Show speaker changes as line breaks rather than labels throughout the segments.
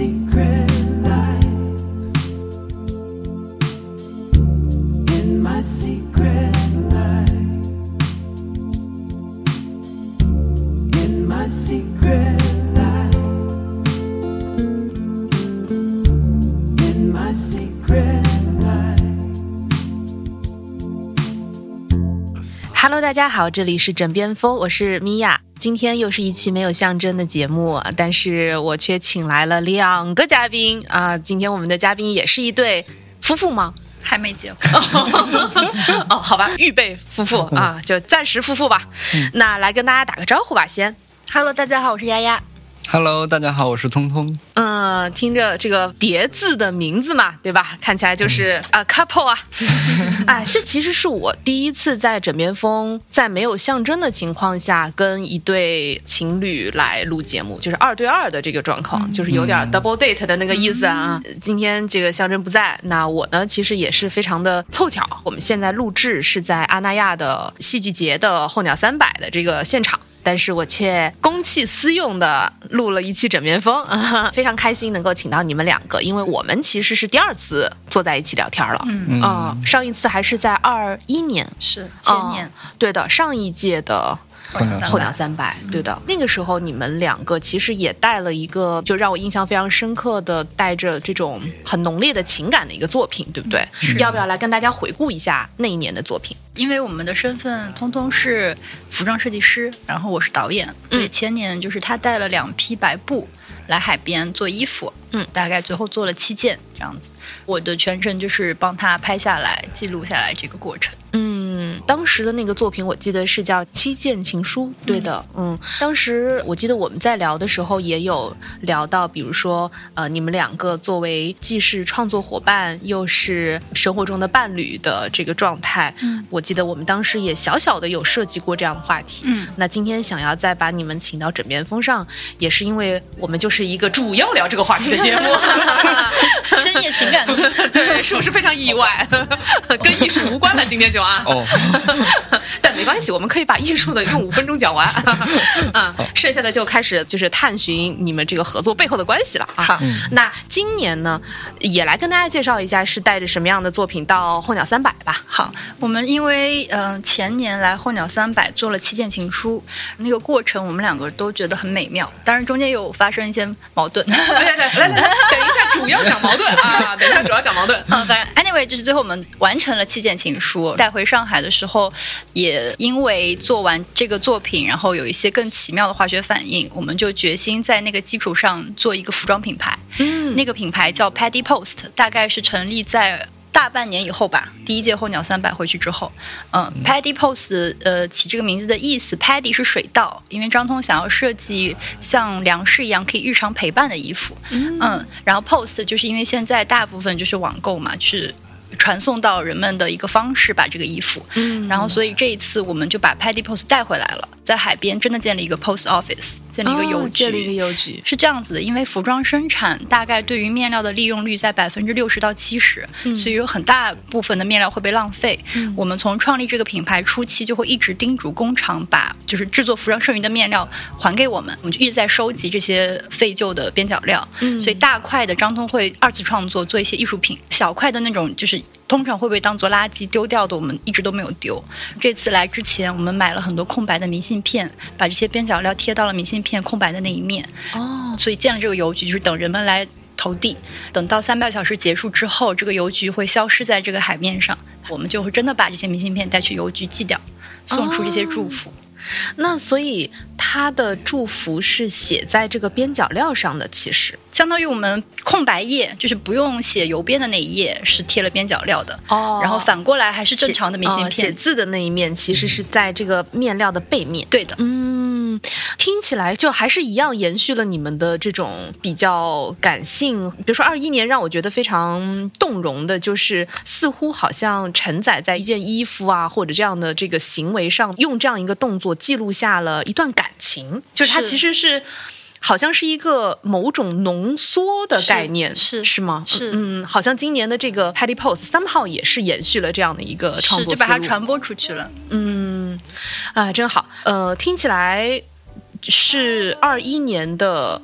secret
大家好，这里是枕边风，我是米娅。今天又是一期没有象征的节目，但是我却请来了两个嘉宾啊。今天我们的嘉宾也是一对夫妇吗？
还没结婚，
哦，好吧，预备夫妇啊，就暂时夫妇吧。那来跟大家打个招呼吧，先。
Hello，大家好，我是丫丫。
Hello，大家好，我是通通。
嗯，听着这个叠字的名字嘛，对吧？看起来就是啊、couple 啊。哎，这其实是我第一次在枕边风在没有象征的情况下，跟一对情侣来录节目，就是二对二的这个状况，就是有点 double date 的那个意思啊。今天这个象征不在，那我呢其实也是非常的凑巧，我们现在录制是在阿那亚的戏剧节的候鸟三百的这个现场。但是我却公器私用的录了一期枕边风，啊，非常开心能够请到你们两个，因为我们其实是第二次坐在一起聊天了，
嗯，
啊、上一次还是在二一年，
是前年。
哦对的，上一届的
候鸟
候鸟三百，对的，那个时候你们两个其实也带了一个，就让我印象非常深刻的，带着这种很浓烈的情感的一个作品，对不对？要不要来跟大家回顾一下那一年的作品？
因为我们的身份通通是服装设计师，然后我是导演，所以前年就是他带了两批白布来海边做衣服，
嗯，
大概最后做了七件这样子。我的全程就是帮他拍下来、记录下来这个过程。
嗯，当时的那个作品我记得是叫《七件情书》，对的，嗯，当时我记得我们在聊的时候也有聊到，比如说，呃，你们两个作为既是创作伙伴，又是生活中的伴侣的这个状态，
嗯
我记得我们当时也小小的有涉及过这样的话题。
嗯，
那今天想要再把你们请到枕边风上，也是因为我们就是一个主要聊这个话题的节目，
深夜情感
对，是不是非常意外？跟艺术无关了，今天就啊。
哦，
但没关系，我们可以把艺术的用五分钟讲完，啊，剩下的就开始就是探寻你们这个合作背后的关系了啊。
好
那今年呢，也来跟大家介绍一下是带着什么样的作品到候鸟三百吧。
好，我们因为嗯、呃前年来候鸟三百做了七件情书，那个过程我们两个都觉得很美妙，当然中间有发生一些矛盾。
对对对，来来来，等一下主要讲矛盾啊，等一下主要讲矛盾。
嗯，反正 anyway，就是最后我们完成了七件情书，带回上海的时候，也因为做完这个作品，然后有一些更奇妙的化学反应，我们就决心在那个基础上做一个服装品牌。
嗯
那个品牌叫 Paddy Post，大概是成立在。大半年以后吧，第一届候鸟三百回去之后，嗯，Paddy Post，呃，起这个名字的意思，Paddy 是水稻，因为张通想要设计像粮食一样可以日常陪伴的衣服，嗯，然后 Post 就是因为现在大部分就是网购嘛，去传送到人们的一个方式，把这个衣服，
嗯
然后所以这一次我们就把 Paddy Post 带回来了，在海边真的建立一个 Post Office，建立一个邮局，
哦建立一个邮局。
是这样子的，因为服装生产大概对于面料的利用率在百分之六十到七十、所以有很大部分的面料会被浪费。我们从创立这个品牌初期就会一直叮嘱工厂把就是制作服装剩余的面料还给我们，我们就一直在收集这些废旧的边角料。所以大块的张通会二次创作做一些艺术品，小块的那种就是通常会被当做垃圾丢掉的，我们一直都没有丢。这次来之前，我们买了很多空白的明信片，把这些边角料贴到了明信片空白的那一面。
哦，
所以建了这个邮局，就是等人们来投递。等到三百小时结束之后，这个邮局会消失在这个海面上，我们就会真的把这些明信片带去邮局寄掉，送出这些祝福。
那所以他的祝福是写在这个边角料上的，其实
相当于我们空白页，就是不用写邮编的那一页是贴了边角料的，
哦
然后反过来还是正常的明信
哦写。字的那一面其实是在这个面料的背面。
对的，
嗯，听起来就还是一样延续了你们的这种比较感性。比如说二一年让我觉得非常动容的，就是似乎好像承载在一件衣服啊或者这样的这个行为上，用这样一个动作记录下了一段感情，就是它其实是。好像是一个某种浓缩的概念，
是
是吗？
是
嗯，好像今年的这个 Paddy Post somehow 也是延续了这样的一个创作思路
就把它传播出去了。
嗯，啊，真好。呃，听起来是二一年的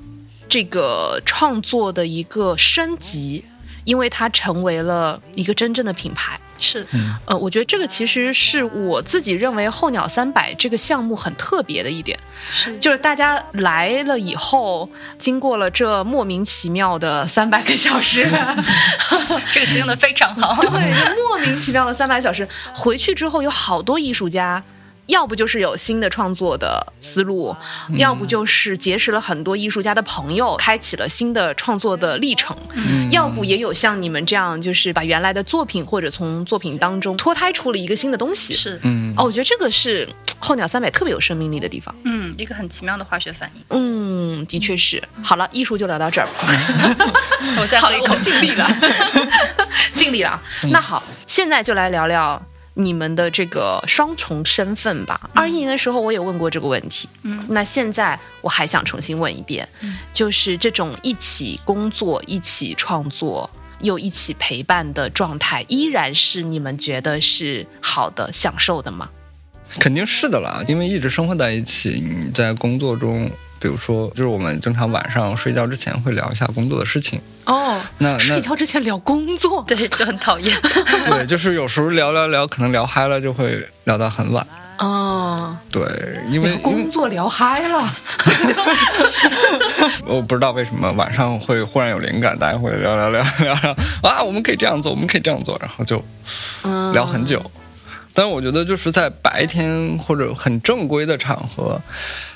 这个创作的一个升级，因为它成为了一个真正的品牌。
是，
呃，我觉得这个其实是我自己认为候鸟三百这个项目很特别的一点，
是
就是大家来了以后，经过了这莫名其妙的三百个小时，
这个形容的非常好。
对，莫名其妙的三百小时，回去之后有好多艺术家。要不就是有新的创作的思路，要不就是结识了很多艺术家的朋友，开启了新的创作的历程。
嗯
要不也有像你们这样，就是把原来的作品或者从作品当中脱胎出了一个新的东西。
是，
嗯
哦，我觉得这个是候鸟三百特别有生命力的地方。
嗯，一个很奇妙的化学反应。
嗯，的确是。好了，艺术就聊到这儿吧。
我再
好了，
喝一口
我们。尽力了，尽力了啊。那好，现在就来聊聊你们的这个双重身份吧。二一年的时候我也问过这个问题，
嗯，
那现在我还想重新问一遍，就是这种一起工作、一起创作。又一起陪伴的状态，依然是你们觉得是好的、享受的吗？
肯定是的啦，因为一直生活在一起，你在工作中，比如说，就是我们经常晚上睡觉之前会聊一下工作的事情。
哦，
那那
睡觉之前聊工作，
对，就很讨厌。
对，就是有时候聊聊聊，可能聊嗨了，就会聊到很晚。
哦，
对，因为
工作聊嗨了，
我不知道为什么晚上会忽然有灵感，大家会聊聊聊聊聊啊，我们可以这样做，我们可以这样做，然后就
嗯
聊很久。但是我觉得就是在白天或者很正规的场合，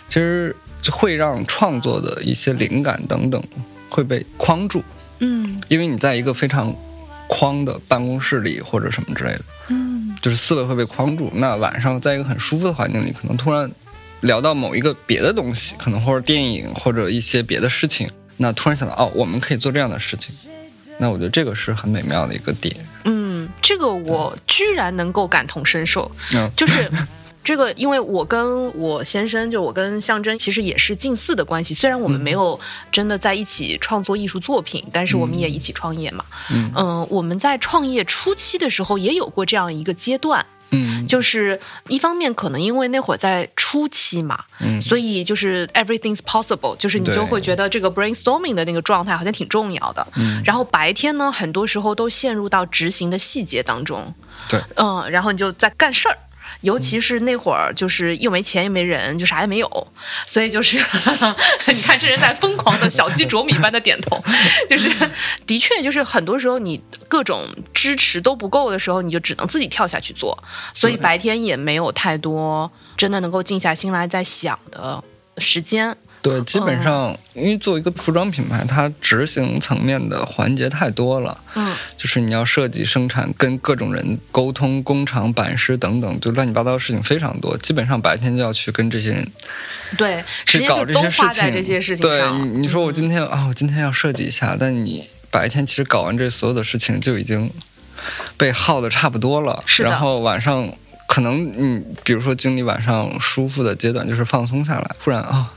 其实就会让创作的一些灵感等等会被框住，
嗯
因为你在一个非常框的办公室里或者什么之类的，
嗯
就是思维会被框住。那晚上在一个很舒服的环境里，可能突然聊到某一个别的东西，可能或者电影或者一些别的事情，那突然想到哦，我们可以做这样的事情。那我觉得这个是很美妙的一个点。
嗯，这个我居然能够感同身受，
嗯，
就是。这个，因为我跟我先生，就我跟象征，其实也是近似的关系。虽然我们没有真的在一起创作艺术作品，但是我们也一起创业嘛。
嗯
嗯、我们在创业初期的时候也有过这样一个阶段，
嗯，
就是一方面可能因为那会儿在初期嘛，
嗯
所以就是 everything's possible，就是你就会觉得这个 brainstorming 的那个状态好像挺重要的。
嗯
然后白天呢，很多时候都陷入到执行的细节当中。
对，
嗯，然后你就在干事儿。尤其是那会儿，就是又没钱又没人，就啥也没有，所以就是 你看这人在疯狂的小鸡啄米般的点头，就是的确就是很多时候你各种支持都不够的时候，你就只能自己跳下去做，所以白天也没有太多真的能够静下心来在想的时间。
对，基本上因为做一个服装品牌，它执行层面的环节太多了。
嗯，
就是你要设计、生产，跟各种人沟通、工厂、版师等等，就乱七八糟的事情非常多。基本上白天就要去跟这些人
对，
去搞这些事情。
这些事情
对，你你说我今天、啊，我今天要设计一下，但你白天其实搞完这所有的事情就已经被耗的差不多了。
是的
然后晚上可能你比如说经历晚上舒服的阶段，就是放松下来，忽然啊。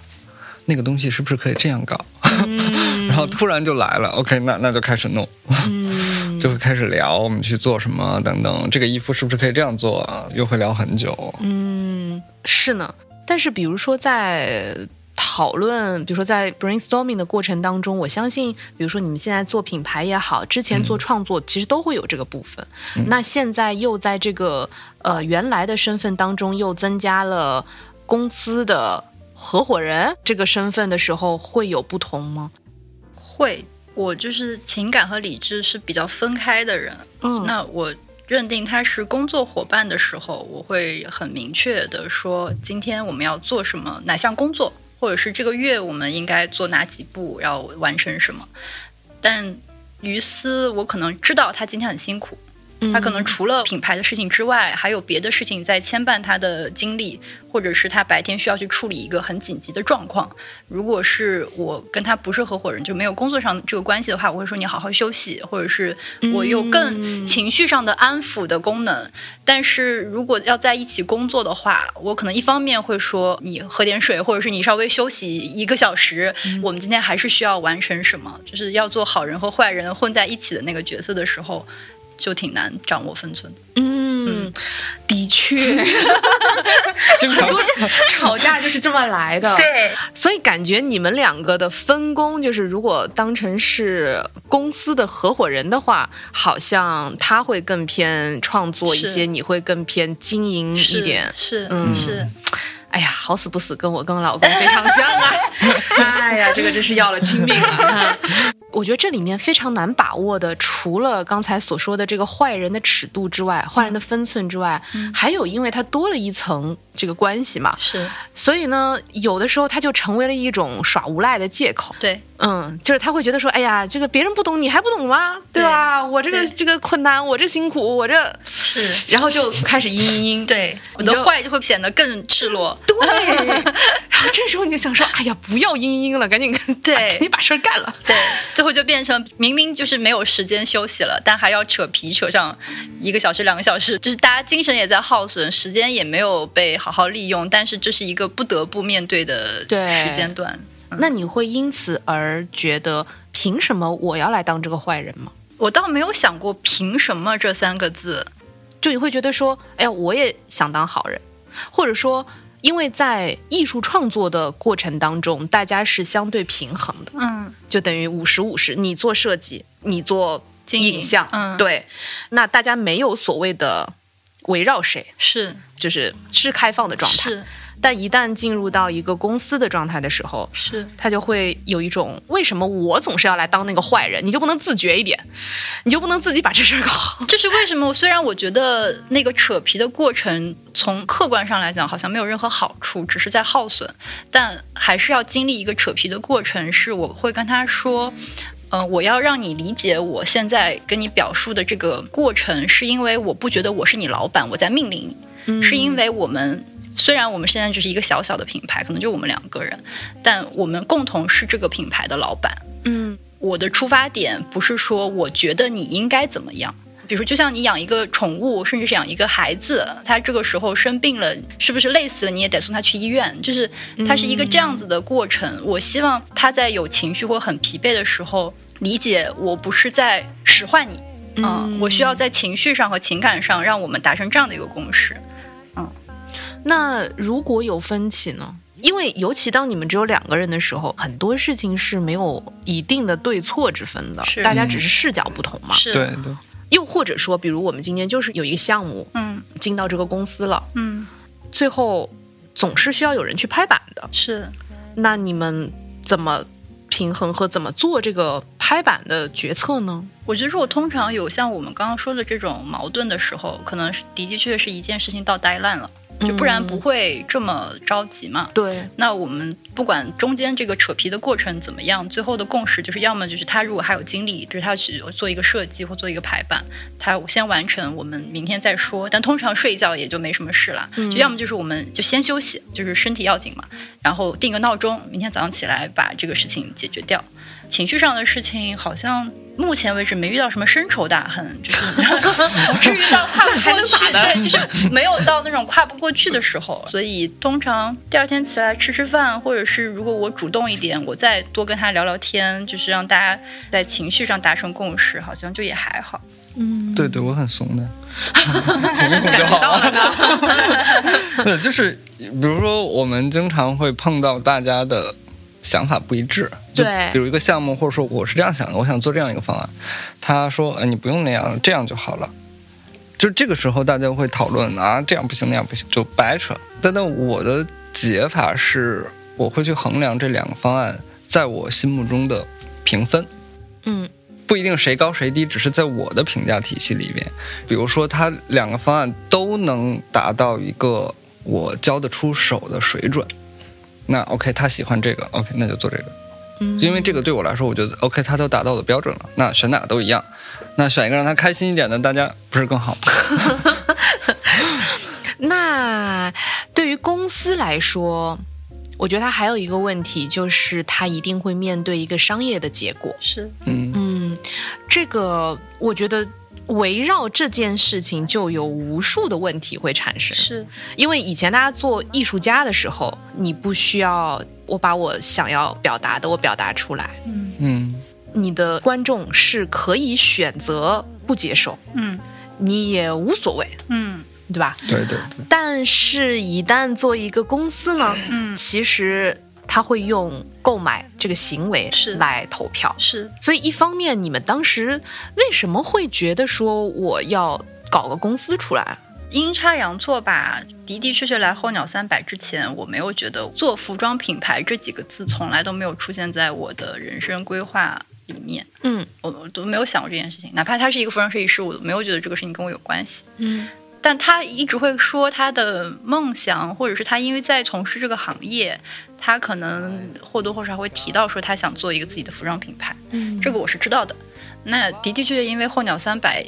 那个东西是不是可以这样搞？
嗯
然后突然就来了，OK，那那就开始弄，
嗯，
就会开始聊我们去做什么等等。这个衣服是不是可以这样做？又会聊很久。
嗯，是呢。但是比如说在讨论，比如说在 brainstorming 的过程当中，我相信，比如说你们现在做品牌也好，之前做创作，其实都会有这个部分。那现在又在这个呃原来的身份当中，又增加了公司的合伙人这个身份的时候，会有不同吗？
会，我就是情感和理智是比较分开的人。
嗯
那我认定他是工作伙伴的时候，我会很明确的说，今天我们要做什么，哪项工作，或者是这个月我们应该做哪几步，要完成什么。但于私，我可能知道他今天很辛苦，他可能除了品牌的事情之外，还有别的事情在牵绊他的精力，或者是他白天需要去处理一个很紧急的状况。如果是我跟他不是合伙人，就没有工作上这个关系的话，我会说你好好休息，或者是我有更情绪上的安抚的功能。但是如果要在一起工作的话，我可能一方面会说你喝点水，或者是你稍微休息一个小时。我们今天还是需要完成什么，就是要做好人和坏人混在一起的那个角色的时候。就挺难掌握分寸的，
嗯，的确，很多 吵架就是这么来的。
对，
所以感觉你们两个的分工，就是如果当成是公司的合伙人的话，好像他会更偏创作一些，你会更偏经营一点。
是
嗯
是，
哎呀，好死不死，跟我跟我老公非常像啊！哎呀，这个真是要了亲命了。哈我觉得这里面非常难把握的，除了刚才所说的这个坏人的尺度之外，坏人的分寸之外，还有因为他多了一层这个关系嘛，
是
所以呢，有的时候他就成为了一种耍无赖的借口。
对
嗯，就是他会觉得说，哎呀，这个别人不懂，你还不懂吗？对吧？我这个这个困难，我这辛苦，我这，
是。
然后就开始嘤嘤嘤。
对，我
你
的坏就会显得更赤裸。
对，然后这时候你就想说，哎呀，不要嘤嘤嘤了，赶紧
对
赶紧把事儿干了。
对，最后就变成明明就是没有时间休息了，但还要扯皮扯上一个小时、两个小时，就是大家精神也在耗损，时间也没有被好好利用，但是这是一个不得不面对的时间段。
那你会因此而觉得，凭什么我要来当这个坏人吗？
我倒没有想过“凭什么”这三个字，
就你会觉得说，哎呀，我也想当好人，或者说，因为在艺术创作的过程当中，大家是相对平衡的，
嗯，
就等于五十五十，你做设计，你做影像，
嗯。
对，那大家没有所谓的围绕谁，
是。
就是是开放的状态。
是
但一旦进入到一个公司的状态的时候，
是，
他就会有一种为什么我总是要来当那个坏人？你就不能自觉一点？你就不能自己把这事儿搞好？
这是为什么？虽然我觉得那个扯皮的过程，从客观上来讲好像没有任何好处，只是在耗损，但还是要经历一个扯皮的过程。是我会跟他说。嗯、我要让你理解我现在跟你表述的这个过程，是因为我不觉得我是你老板，我在命令你，
嗯
是因为我们虽然我们现在只是一个小小的品牌，可能就我们两个人，但我们共同是这个品牌的老板。
嗯
我的出发点不是说我觉得你应该怎么样。比如说，就像你养一个宠物，甚至是养一个孩子，他这个时候生病了，是不是累死了，你也得送他去医院？就是它是一个这样子的过程。我希望他在有情绪或很疲惫的时候，理解我不是在使唤你，嗯，我需要在情绪上和情感上让我们达成这样的一个共识。
那如果有分歧呢？因为尤其当你们只有两个人的时候，很多事情是没有一定的对错之分的，
是
大家只是视角不同嘛。
是，
对对，
又或者说，比如我们今天就是有一个项目
嗯
进到这个公司了，
嗯，
最后总是需要有人去拍板的。
是。
那你们怎么平衡和怎么做这个拍板的决策呢？
我觉得，如果通常有像我们刚刚说的这种矛盾的时候，可能的的确确是一件事情到 deadline 了，就不然不会这么着急嘛。
对，
那我们不管中间这个扯皮的过程怎么样，最后的共识就是，要么就是他如果还有精力，就是他去做一个设计或做一个排版，他先完成，我们明天再说。但通常睡一觉也就没什么事了，就要么就是我们就先休息，就是身体要紧嘛，然后定个闹钟，明天早上起来把这个事情解决掉。情绪上的事情好像。目前为止没遇到什么深仇大恨，就是不至于到跨不过去，对，就是没有到那种跨不过去的时候。所以通常第二天起来吃吃饭，或者是如果我主动一点，我再多跟他聊聊天，就是让大家在情绪上达成共识，好像就也还好。
嗯，
对对，我很怂的，哄一哄就好
了。
对，就是比如说，我们经常会碰到大家的想法不一致。就
对
比如一个项目，或者说我是这样想的，我想做这样一个方案，他说，呃，你不用那样，这样就好了。就这个时候，大家会讨论啊，这样不行，那样不行，就掰扯。但但我的解法是，我会去衡量这两个方案在我心目中的评分。
嗯
不一定谁高谁低，只是在我的评价体系里面，比如说他两个方案都能达到一个我交得出手的水准，那 OK，他喜欢这个，OK，那就做这个，
嗯，
因为这个对我来说，我觉得 OK，他都达到我的标准了，那选哪个都一样，那选一个让他开心一点的，大家不是更好吗？
那对于公司来说，我觉得他还有一个问题，就是他一定会面对一个商业的结果。
是，
嗯
嗯，这个我觉得围绕这件事情就有无数的问题会产生。
是，
因为以前大家做艺术家的时候，你不需要我把我想要表达的我表达出来，
嗯
嗯
你的观众是可以选择不接受，
嗯
你也无所谓。
嗯
对吧？
对对对，
但是，一旦做一个公司呢，
嗯
其实他会用购买这个行为
是
来投票。
是
所以，一方面，你们当时为什么会觉得说我要搞个公司出来？
阴差阳错吧，的的确确来候鸟三百之前，我没有觉得做服装品牌这几个字从来都没有出现在我的人生规划里面，
嗯
我我都没有想过这件事情。哪怕他是一个服装设计师，我都没有觉得这个事情跟我有关系。
嗯
但他一直会说他的梦想，或者是他因为在从事这个行业，他可能或多或少会提到说他想做一个自己的服装品牌。
嗯
这个我是知道的。那的的确确，因为候鸟三百，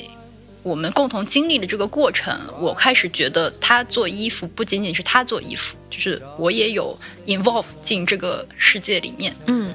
我们共同经历的这个过程，我开始觉得他做衣服不仅仅是他做衣服，就是我也有 involve 进这个世界里面。
嗯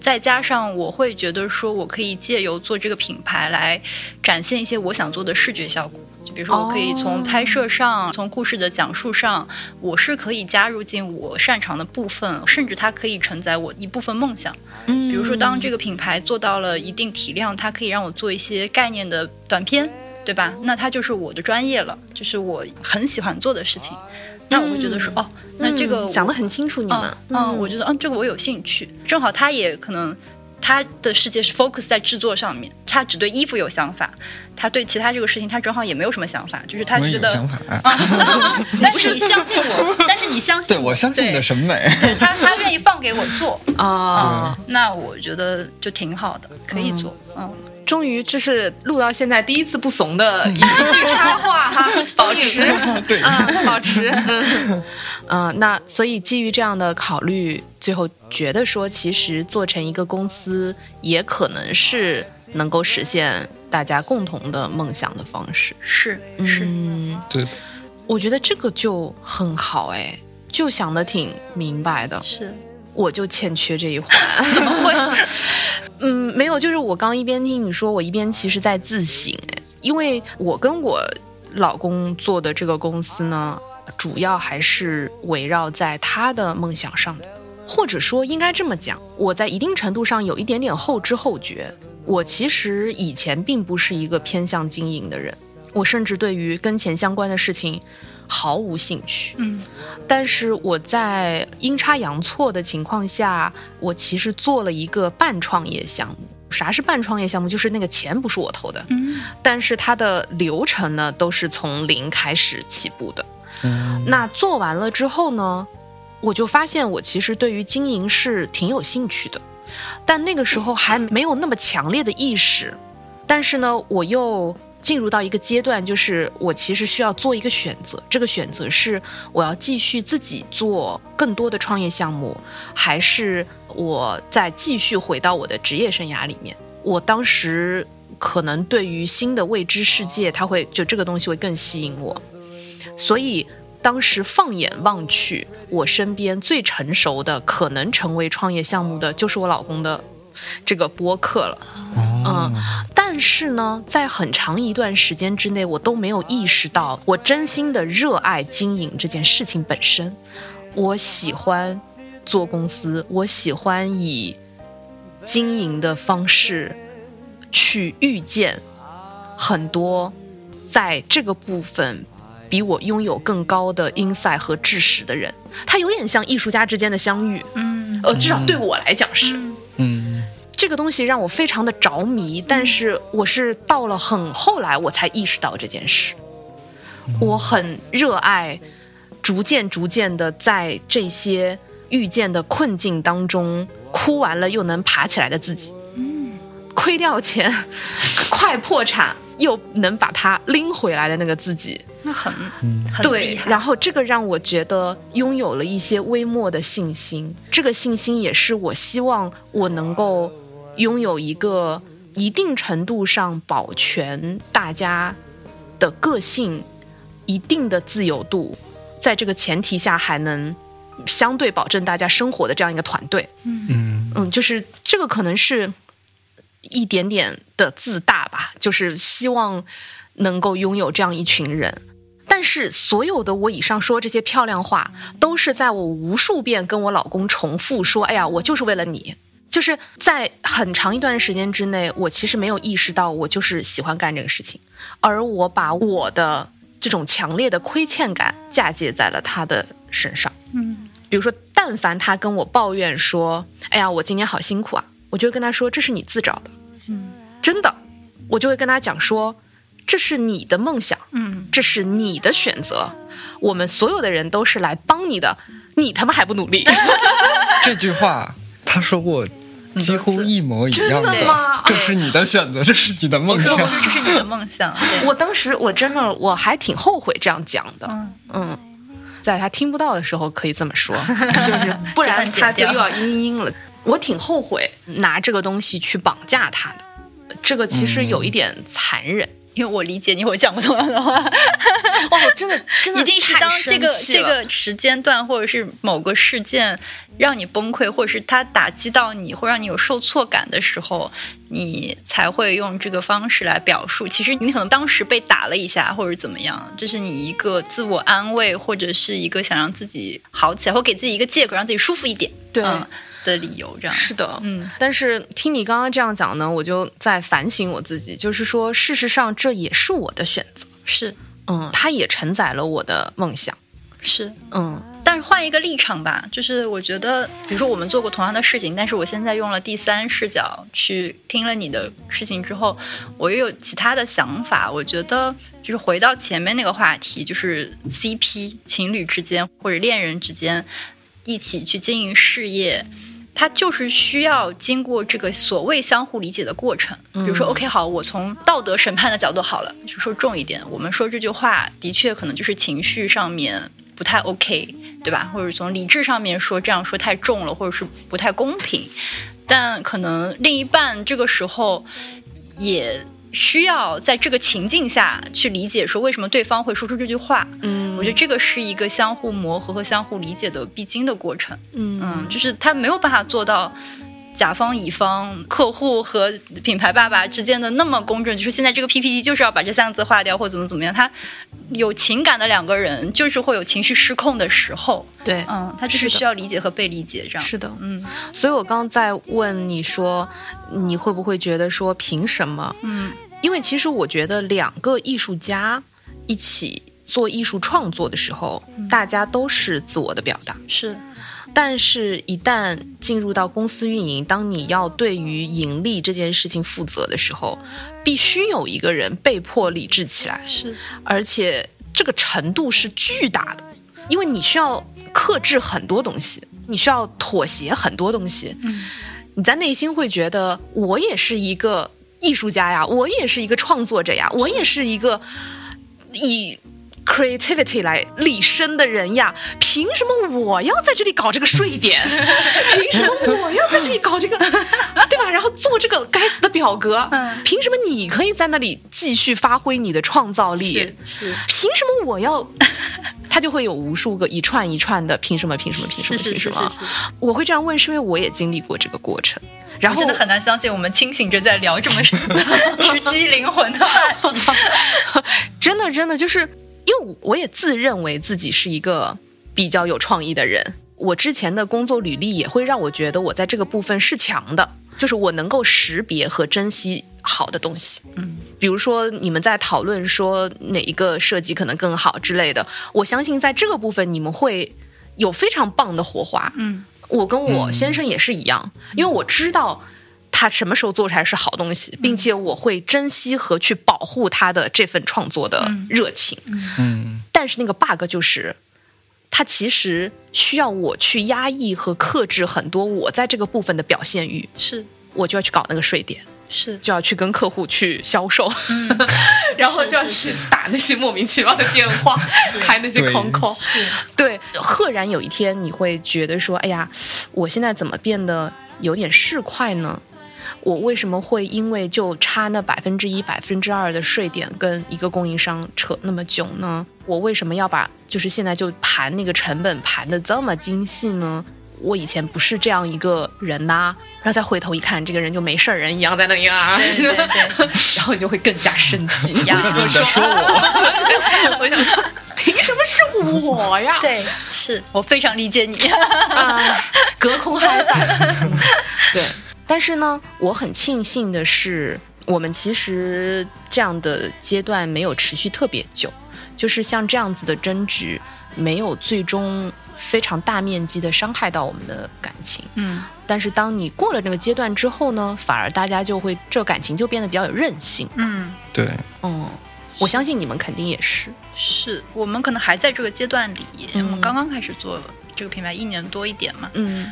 再加上我会觉得说，我可以借由做这个品牌来展现一些我想做的视觉效果。就比如说，我可以从拍摄上，从故事的讲述上，我是可以加入进我擅长的部分，甚至它可以承载我一部分梦想。
嗯
比如说，当这个品牌做到了一定体量，它可以让我做一些概念的短片，对吧？那它就是我的专业了，就是我很喜欢做的事情。那我会觉得说，哦，那这个
想得很清楚，你们
嗯，嗯，我觉得嗯，这个我有兴趣。正好他也可能他的世界是 focus 在制作上面，他只对衣服有想法，他对其他这个事情他正好也没有什么想法，就是他觉得，
有想法。
但是你相信我，但是你相信
对，我相信你的审美。
对他他愿意放给我做，
啊，
那我觉得就挺好的，可以做，嗯。
终于这是录到现在第一次不怂的一一句插话哈，保持
对
啊，保持嗯嗯，那所以基于这样的考虑，最后觉得说，其实做成一个公司也可能是能够实现大家共同的梦想的方式。
是是，
嗯，
对，
我觉得这个就很好哎，就想的挺明白的。
是
我就欠缺这一环。怎 么会？嗯，没有，就是我刚一边听你说，我一边其实在自省哎，因为我跟我老公做的这个公司呢，主要还是围绕在他的梦想上的，或者说应该这么讲，我在一定程度上有一点点后知后觉。我其实以前并不是一个偏向经营的人，我甚至对于跟钱相关的事情毫无兴趣。
嗯
但是我在阴差阳错的情况下，我其实做了一个半创业项目。啥是半创业项目？就是那个钱不是我投的，
嗯
但是它的流程呢都是从零开始起步的。
嗯
那做完了之后呢，我就发现我其实对于经营是挺有兴趣的，但那个时候还没有那么强烈的意识。但是呢，我又进入到一个阶段，就是我其实需要做一个选择，这个选择是我要继续自己做更多的创业项目，还是我再继续回到我的职业生涯里面？我当时可能对于新的未知世界，它会就这个东西会更吸引我，所以当时放眼望去，我身边最成熟的可能成为创业项目的，就是我老公的这个播客了。
嗯，
但是呢，在很长一段时间之内，我都没有意识到，我真心的热爱经营这件事情本身。我喜欢做公司，我喜欢以经营的方式去遇见很多在这个部分比我拥有更高的 insight 和知识的人。它有点像艺术家之间的相遇，
嗯
呃，至少对我来讲是。
嗯
这个东西让我非常的着迷，但是我是到了很后来我才意识到这件事。我很热爱，逐渐逐渐的在这些遇见的困境当中，哭完了又能爬起来的自己。嗯亏掉钱，快破产又能把它拎回来的那个自己，
那很很
对
厉，害
然后这个让我觉得拥有了一些微末的信心，这个信心也是我希望我能够拥有一个一定程度上保全大家的个性、一定的自由度，在这个前提下还能相对保证大家生活的这样一个团队。
嗯
嗯，就是这个可能是一点点的自大吧，就是希望能够拥有这样一群人。但是所有的我以上说这些漂亮话，都是在我无数遍跟我老公重复说：“哎呀，我就是为了你。”就是在很长一段时间之内，我其实没有意识到我就是喜欢干这个事情，而我把我的这种强烈的亏欠感嫁接在了他的身上。
嗯
比如说，但凡他跟我抱怨说：“哎呀，我今年好辛苦啊”，我就会跟他说：“这是你自找的。”
嗯
真的，我就会跟他讲说：“这是你的梦想，
嗯
这是你的选择，我们所有的人都是来帮你的，你他妈还不努力？
这句话他说过几乎一模一样
真的吗
这是你的选择，这是你的梦想。
这是你的梦想，
我当时我真的我还挺后悔这样讲的，
嗯
嗯，在他听不到的时候可以这么说，就是不然他就又要嘤嘤嘤了。我挺后悔拿这个东西去绑架他的，这个其实有一点残忍。
因为我理解你我讲不同样的话，
哇，真的真的
一定是当这个这个时间段或者是某个事件让你崩溃，或者是它打击到你，或让你有受挫感的时候，你才会用这个方式来表述。其实你可能当时被打了一下，或者怎么样，这是你一个自我安慰，或者是一个想让自己好起来，或给自己一个借口，让自己舒服一点，
对
嗯的理由。这样
是的，
嗯
但是听你刚刚这样讲呢，我就在反省我自己，就是说，事实上这也是我的选择，
是
嗯，它也承载了我的梦想，
是。
嗯
但是换一个立场吧，就是我觉得，比如说我们做过同样的事情，但是我现在用了第三视角去听了你的事情之后，我又有其他的想法。我觉得就是回到前面那个话题，就是 CP 情侣之间或者恋人之间一起去经营事业。它就是需要经过这个所谓相互理解的过程。比如说，OK，好，我从道德审判的角度好了，就说重一点，我们说这句话的确可能就是情绪上面不太 OK，对吧？或者从理智上面说这样说太重了，或者是不太公平。但可能另一半这个时候也需要在这个情境下去理解，说为什么对方会说出这句话。
嗯，
我觉得这个是一个相互磨合和相互理解的必经的过程。
嗯
嗯，就是他没有办法做到甲方、乙方、客户和品牌爸爸之间的那么公正，就是现在这个 PPT 就是要把这三个字划掉，或怎么怎么样。他有情感的两个人，就是会有情绪失控的时候。
对，
嗯，他就是需要理解和被理解这样。
是的，
嗯
所以我刚在问你说，你会不会觉得说凭什么？
嗯
因为其实我觉得两个艺术家一起做艺术创作的时候，大家都是自我的表达。
是
但是，一旦进入到公司运营，当你要对于盈利这件事情负责的时候，必须有一个人被迫理智起来，
是
而且这个程度是巨大的，因为你需要克制很多东西，你需要妥协很多东西。
嗯
你在内心会觉得，我也是一个艺术家呀，我也是一个创作者呀，我也是一个以 creativity 来立身的人呀，凭什么我要在这里搞这个税点？凭什么我要在这里搞这个，对吧？然后做这个该死的表格，
嗯
凭什么你可以在那里继续发挥你的创造力？
是是
凭什么我要？他就会有无数个一串一串的凭什么？凭什么？凭什么？凭什么？我会这样问，是因为我也经历过这个过程。然后
真的很难相信，我们清醒着在聊这么直击灵魂的话题。
真的真的就是，因为我也自认为自己是一个比较有创意的人，我之前的工作履历也会让我觉得我在这个部分是强的，就是我能够识别和珍惜好的东西。
嗯，
比如说你们在讨论说哪一个设计可能更好之类的，我相信在这个部分你们会有非常棒的火花。
嗯
我跟我先生也是一样，因为我知道他什么时候做出来是好东西，并且我会珍惜和去保护他的这份创作的热情。
嗯，
但是那个 bug 就是，他其实需要我去压抑和克制很多我在这个部分的表现欲，
是
我就要去搞那个税点。
是，
就要去跟客户去销售，然后就要去打那些莫名其妙的电话，开那些
空
空口。对，赫然有一天你会觉得说：“哎呀，我现在怎么变得有点市侩呢？我为什么会因为就差那百分之一、百分之二的税点跟一个供应商扯那么久呢？我为什么要把就是现在就盘那个成本盘的这么精细呢？”我以前不是这样一个人呐、然后再回头一看，这个人就没事儿人一样在那里啊，
对对对
然后你就会更加生气。
呀
为什么
你说我，
我想说，凭什么是我呀？
对，是我非常理解你。
啊，隔空嗨翻。对，但是呢，我很庆幸的是，我们其实这样的阶段没有持续特别久。就是像这样子的争执，没有最终非常大面积的伤害到我们的感情。
嗯
但是当你过了那个阶段之后呢，反而大家就会这个感情就变得比较有韧性。
嗯，
对，
嗯，我相信你们肯定也是。
是我们可能还在这个阶段里，
嗯
我们刚刚开始做这个品牌一年多一点嘛，
嗯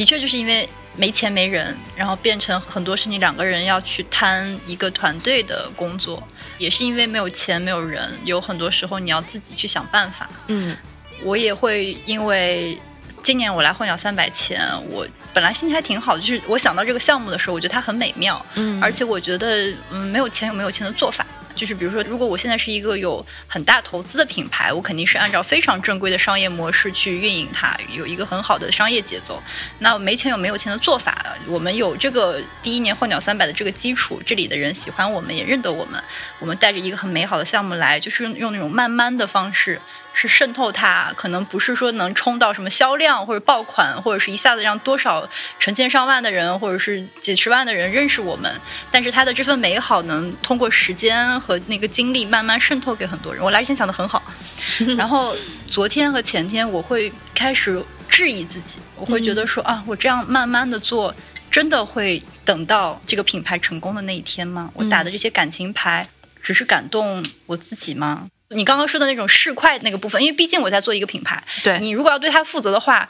的确就是因为没钱没人，然后变成很多是你两个人要去摊一个团队的工作，也是因为没有钱没有人，有很多时候你要自己去想办法。
嗯
我也会因为今年我来混鸟三百前，我本来心情还挺好的，就是我想到这个项目的时候，我觉得它很美妙，
嗯，
而且我觉得嗯没有钱有没有钱的做法。就是比如说，如果我现在是一个有很大投资的品牌，我肯定是按照非常正规的商业模式去运营它，有一个很好的商业节奏。那没钱有没有钱的做法，我们有这个第一年换鸟三百的这个基础，这里的人喜欢我们，也认得我们，我们带着一个很美好的项目来，就是用用那种慢慢的方式。是渗透它，可能不是说能冲到什么销量或者爆款，或者是一下子让多少成千上万的人，或者是几十万的人认识我们。但是它的这份美好能通过时间和那个经历慢慢渗透给很多人。我来之前想的很好，然后昨天和前天我会开始质疑自己，我会觉得说、啊，我这样慢慢的做，真的会等到这个品牌成功的那一天吗？我打的这些感情牌，只是感动我自己吗？你刚刚说的那种市侩那个部分，因为毕竟我在做一个品牌，
对
你如果要对它负责的话，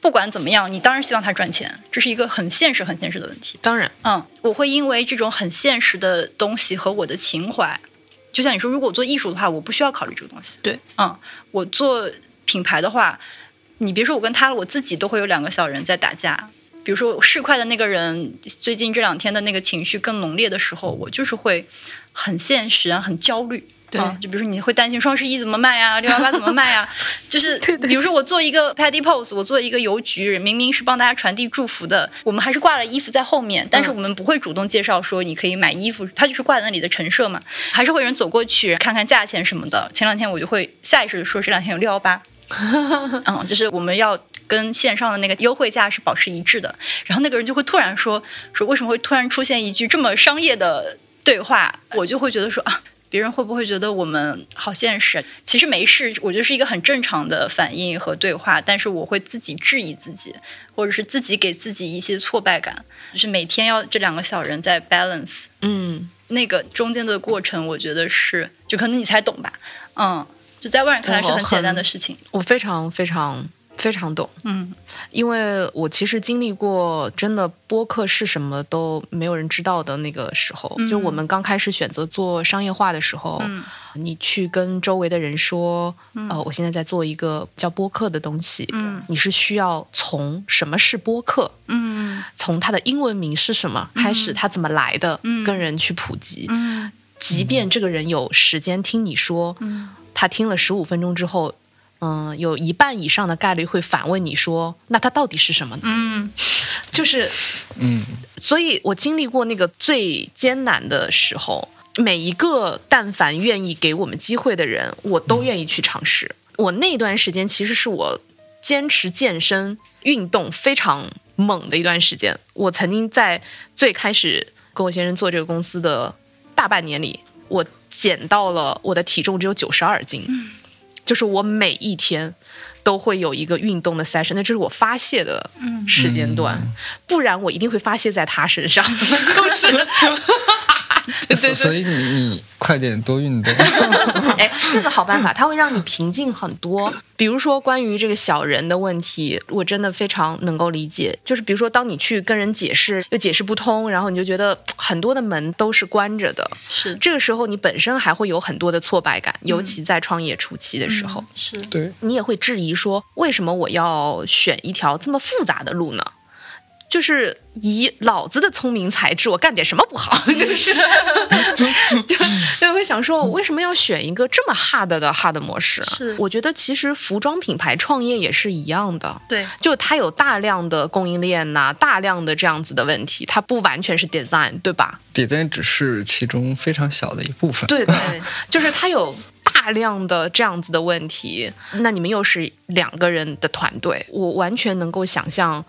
不管怎么样，你当然希望它赚钱，这是一个很现实、很现实的问题。
当然，
嗯，我会因为这种很现实的东西和我的情怀，就像你说，如果我做艺术的话，我不需要考虑这个东西。
对，
嗯，我做品牌的话，你别说我跟他了，我自己都会有两个小人在打架。比如说市侩的那个人，最近这两天的那个情绪更浓烈的时候，我就是会很现实啊，很焦虑。
对
嗯就比如说你会担心双十一怎么卖呀，六幺八怎么卖呀，就是比如说我做一个 Paddy Pose，我做一个邮局，明明是帮大家传递祝福的，我们还是挂了衣服在后面，但是我们不会主动介绍说你可以买衣服，它就是挂在那里的陈设嘛，还是会有人走过去看看价钱什么的。前两天我就会下意识的说这两天有六幺八。嗯，就是我们要跟线上的那个优惠价是保持一致的。然后那个人就会突然说说为什么会突然出现一句这么商业的对话，我就会觉得说啊。别人会不会觉得我们好现实？其实没事，我觉得是一个很正常的反应和对话。但是我会自己质疑自己，或者是自己给自己一些挫败感，就是每天要这两个小人在 balance
嗯，
那个中间的过程，我觉得是，就可能你才懂吧，嗯，就在外人看来是很简单的事情，
我非常非常非常懂，
嗯。
因为我其实经历过真的播客是什么都没有人知道的那个时候，
嗯。
就我们刚开始选择做商业化的时候，
嗯。
你去跟周围的人说，呃，我现在在做一个叫播客的东西，
嗯。
你是需要从什么是播客，
嗯。
从它的英文名是什么开始，它怎么来的，
嗯。
跟人去普及，
嗯。
即便这个人有时间听你说，
嗯。
他听了十五分钟之后，嗯，有一半以上的概率会反问你说，那它到底是什么呢？
嗯
就是，
嗯，
所以我经历过那个最艰难的时候，每一个但凡愿意给我们机会的人，我都愿意去尝试。我那段时间其实是我坚持健身运动非常猛的一段时间。我曾经在最开始跟我先生做这个公司的大半年里，我减到了我的体重只有九十二斤，就是我每一天都会有一个运动的 session，那就是我发泄的时间段，不然我一定会发泄在他身上，就是。对对对，
所所以你你快点多运动。
哎，是个好办法，它会让你平静很多。比如说关于这个小人的问题，我真的非常能够理解。就是比如说，当你去跟人解释又解释不通，然后你就觉得很多的门都是关着的，
是
这个时候你本身还会有很多的挫败感，尤其在创业初期的时候。
是
对，
你也会质疑说，为什么我要选一条这么复杂的路呢？就是以老子的聪明才智，我干点什么不好？就是就 就会想说，我为什么要选一个这么 hard 的 hard 模式？
是
我觉得其实服装品牌创业也是一样的，
对
就它有大量的供应链呐、大量的这样子的问题，它不完全是 design，对吧
？design 只是其中非常小的一部分。
对对，就是它有大量的这样子的问题，那你们又是两个人的团队，我完全能够想象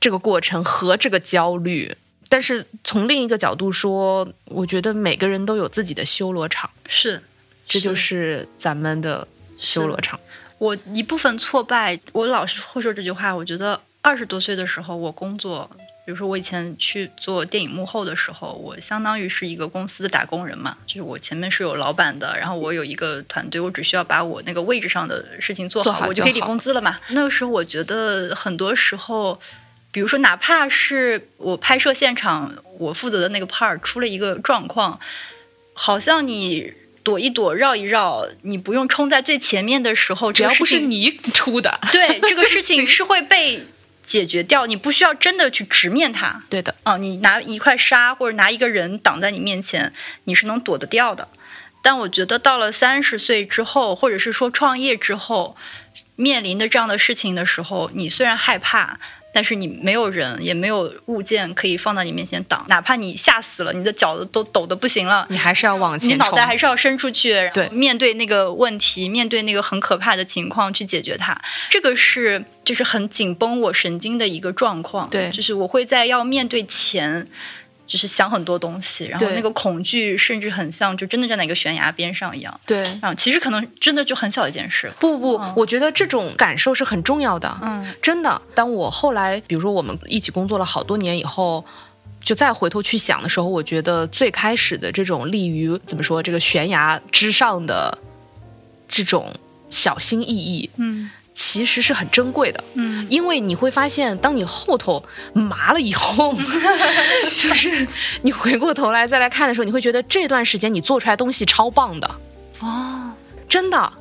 这个过程和这个焦虑。但是从另一个角度说，我觉得每个人都有自己的修罗场。
是
这就是咱们的修罗场。
我一部分挫败，我老是会说这句话。我觉得二十多岁的时候，我工作，比如说我以前去做电影幕后的时候，我相当于是一个公司的打工人嘛，就是我前面是有老板的，然后我有一个团队，我只需要把我那个位置上的事情做好，
做好
我就可以领工资了嘛。那个时候我觉得很多时候。比如说，哪怕是我拍摄现场，我负责的那个 part 出了一个状况，好像你躲一躲、绕一绕，你不用冲在最前面的时候，
只要不是你出的，
对这个 事情是会被解决掉，你不需要真的去直面它。
对的，
啊，你拿一块沙或者拿一个人挡在你面前，你是能躲得掉的。但我觉得到了三十岁之后，或者是说创业之后，面临的这样的事情的时候，你虽然害怕，但是你没有人，也没有物件可以放在你面前挡，哪怕你吓死了，你的脚都抖的不行了，
你还是要往前
你脑。袋还是要伸出去，然后
对
面对那个问题，面对那个很可怕的情况去解决它。这个是就是很紧绷我神经的一个状况。
对
就是我会在要面对前，就是想很多东西，然后那个恐惧甚至很像就真的站在一个悬崖边上一样。
对，
啊，其实可能真的就很小一件事。
不不不，我觉得这种感受是很重要的。
嗯
真的，当我后来，比如说我们一起工作了好多年以后，就再回头去想的时候，我觉得最开始的这种立于怎么说这个悬崖之上的这种小心翼翼，
嗯
其实是很珍贵的。
嗯。
因为你会发现，当你后头麻了以后，就是你回过头来再来看的时候，你会觉得这段时间你做出来东西超棒的，
哦，
真的。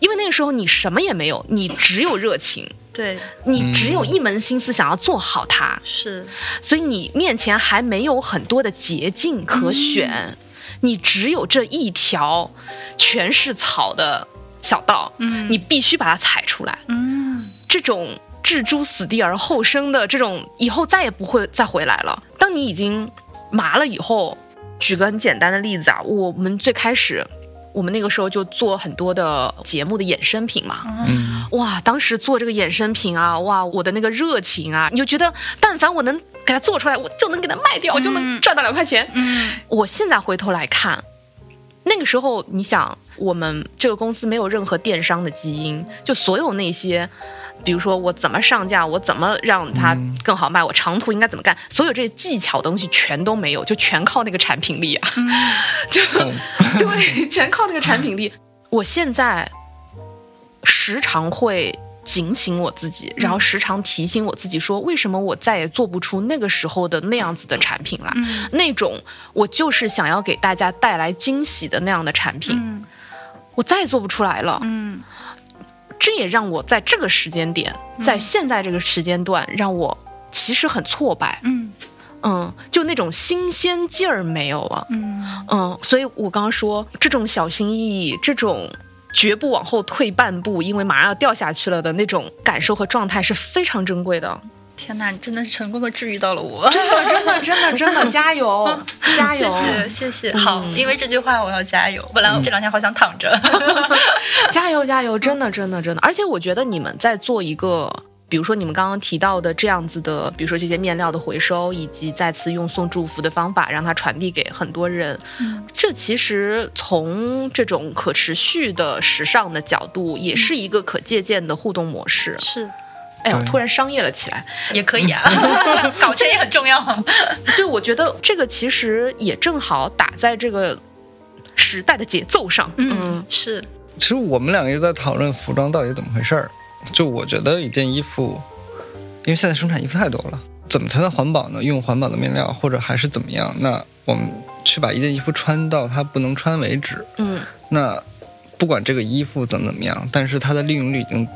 因为那个时候你什么也没有，你只有热情，
对，
你只有一门心思想要做好它，
是。
所以你面前还没有很多的捷径可选，你只有这一条全是草的小道，
嗯。
你必须把它踩出来。
嗯。
这种置诸死地而后生的这种，以后再也不会再回来了。当你已经麻了以后，举个很简单的例子啊，我们最开始，我们那个时候就做很多的节目的衍生品嘛，
嗯，
哇，当时做这个衍生品啊，哇，我的那个热情啊，你就觉得但凡我能给它做出来，我就能给它卖掉，我就能
嗯。
赚到两块钱。
嗯。
我现在回头来看，那个时候你想，我们这个公司没有任何电商的基因，就所有那些，比如说我怎么上架，我怎么让它更好卖，我长途应该怎么干，所有这些技巧的东西全都没有，就全靠那个产品力啊，就对，全靠那个产品力。我现在时常会。警醒我自己，然后时常提醒我自己说，为什么我再也做不出那个时候的那样子的产品了？
嗯
那种我就是想要给大家带来惊喜的那样的产品，
嗯
我再也做不出来了。
嗯
这也让我在这个时间点，在现在这个时间段，让我其实很挫败。
嗯
嗯，就那种新鲜劲儿没有了。
嗯
嗯，所以我刚刚说这种小心翼翼，这种绝不往后退半步，因为马上要掉下去了的那种感受和状态是非常珍贵的。
天哪，你真的是成功的治愈到了我。
真的，真的，真的，真的，加油，加油！
谢谢谢谢，好，因为这句话我要加油。本来我这两天好想躺着。
加油加油！真的真的真的，而且我觉得你们在做一个，比如说你们刚刚提到的这样子的，比如说这些面料的回收，以及再次用送祝福的方法让它传递给很多人，这其实从这种可持续的时尚的角度，也是一个可借鉴的互动模式。
是，
哎呀，我突然商业了起来。
也可以啊，搞钱也很重要。
对，我觉得这个其实也正好打在这个时代的节奏上。
嗯，是，
其实我们两个一直在讨论服装到底怎么回事儿。就我觉得一件衣服，因为现在生产衣服太多了，怎么才能环保呢？用环保的面料，或者还是怎么样？那我们去把一件衣服穿到它不能穿为止。
嗯
那不管这个衣服怎么怎么样，但是它的利用率已经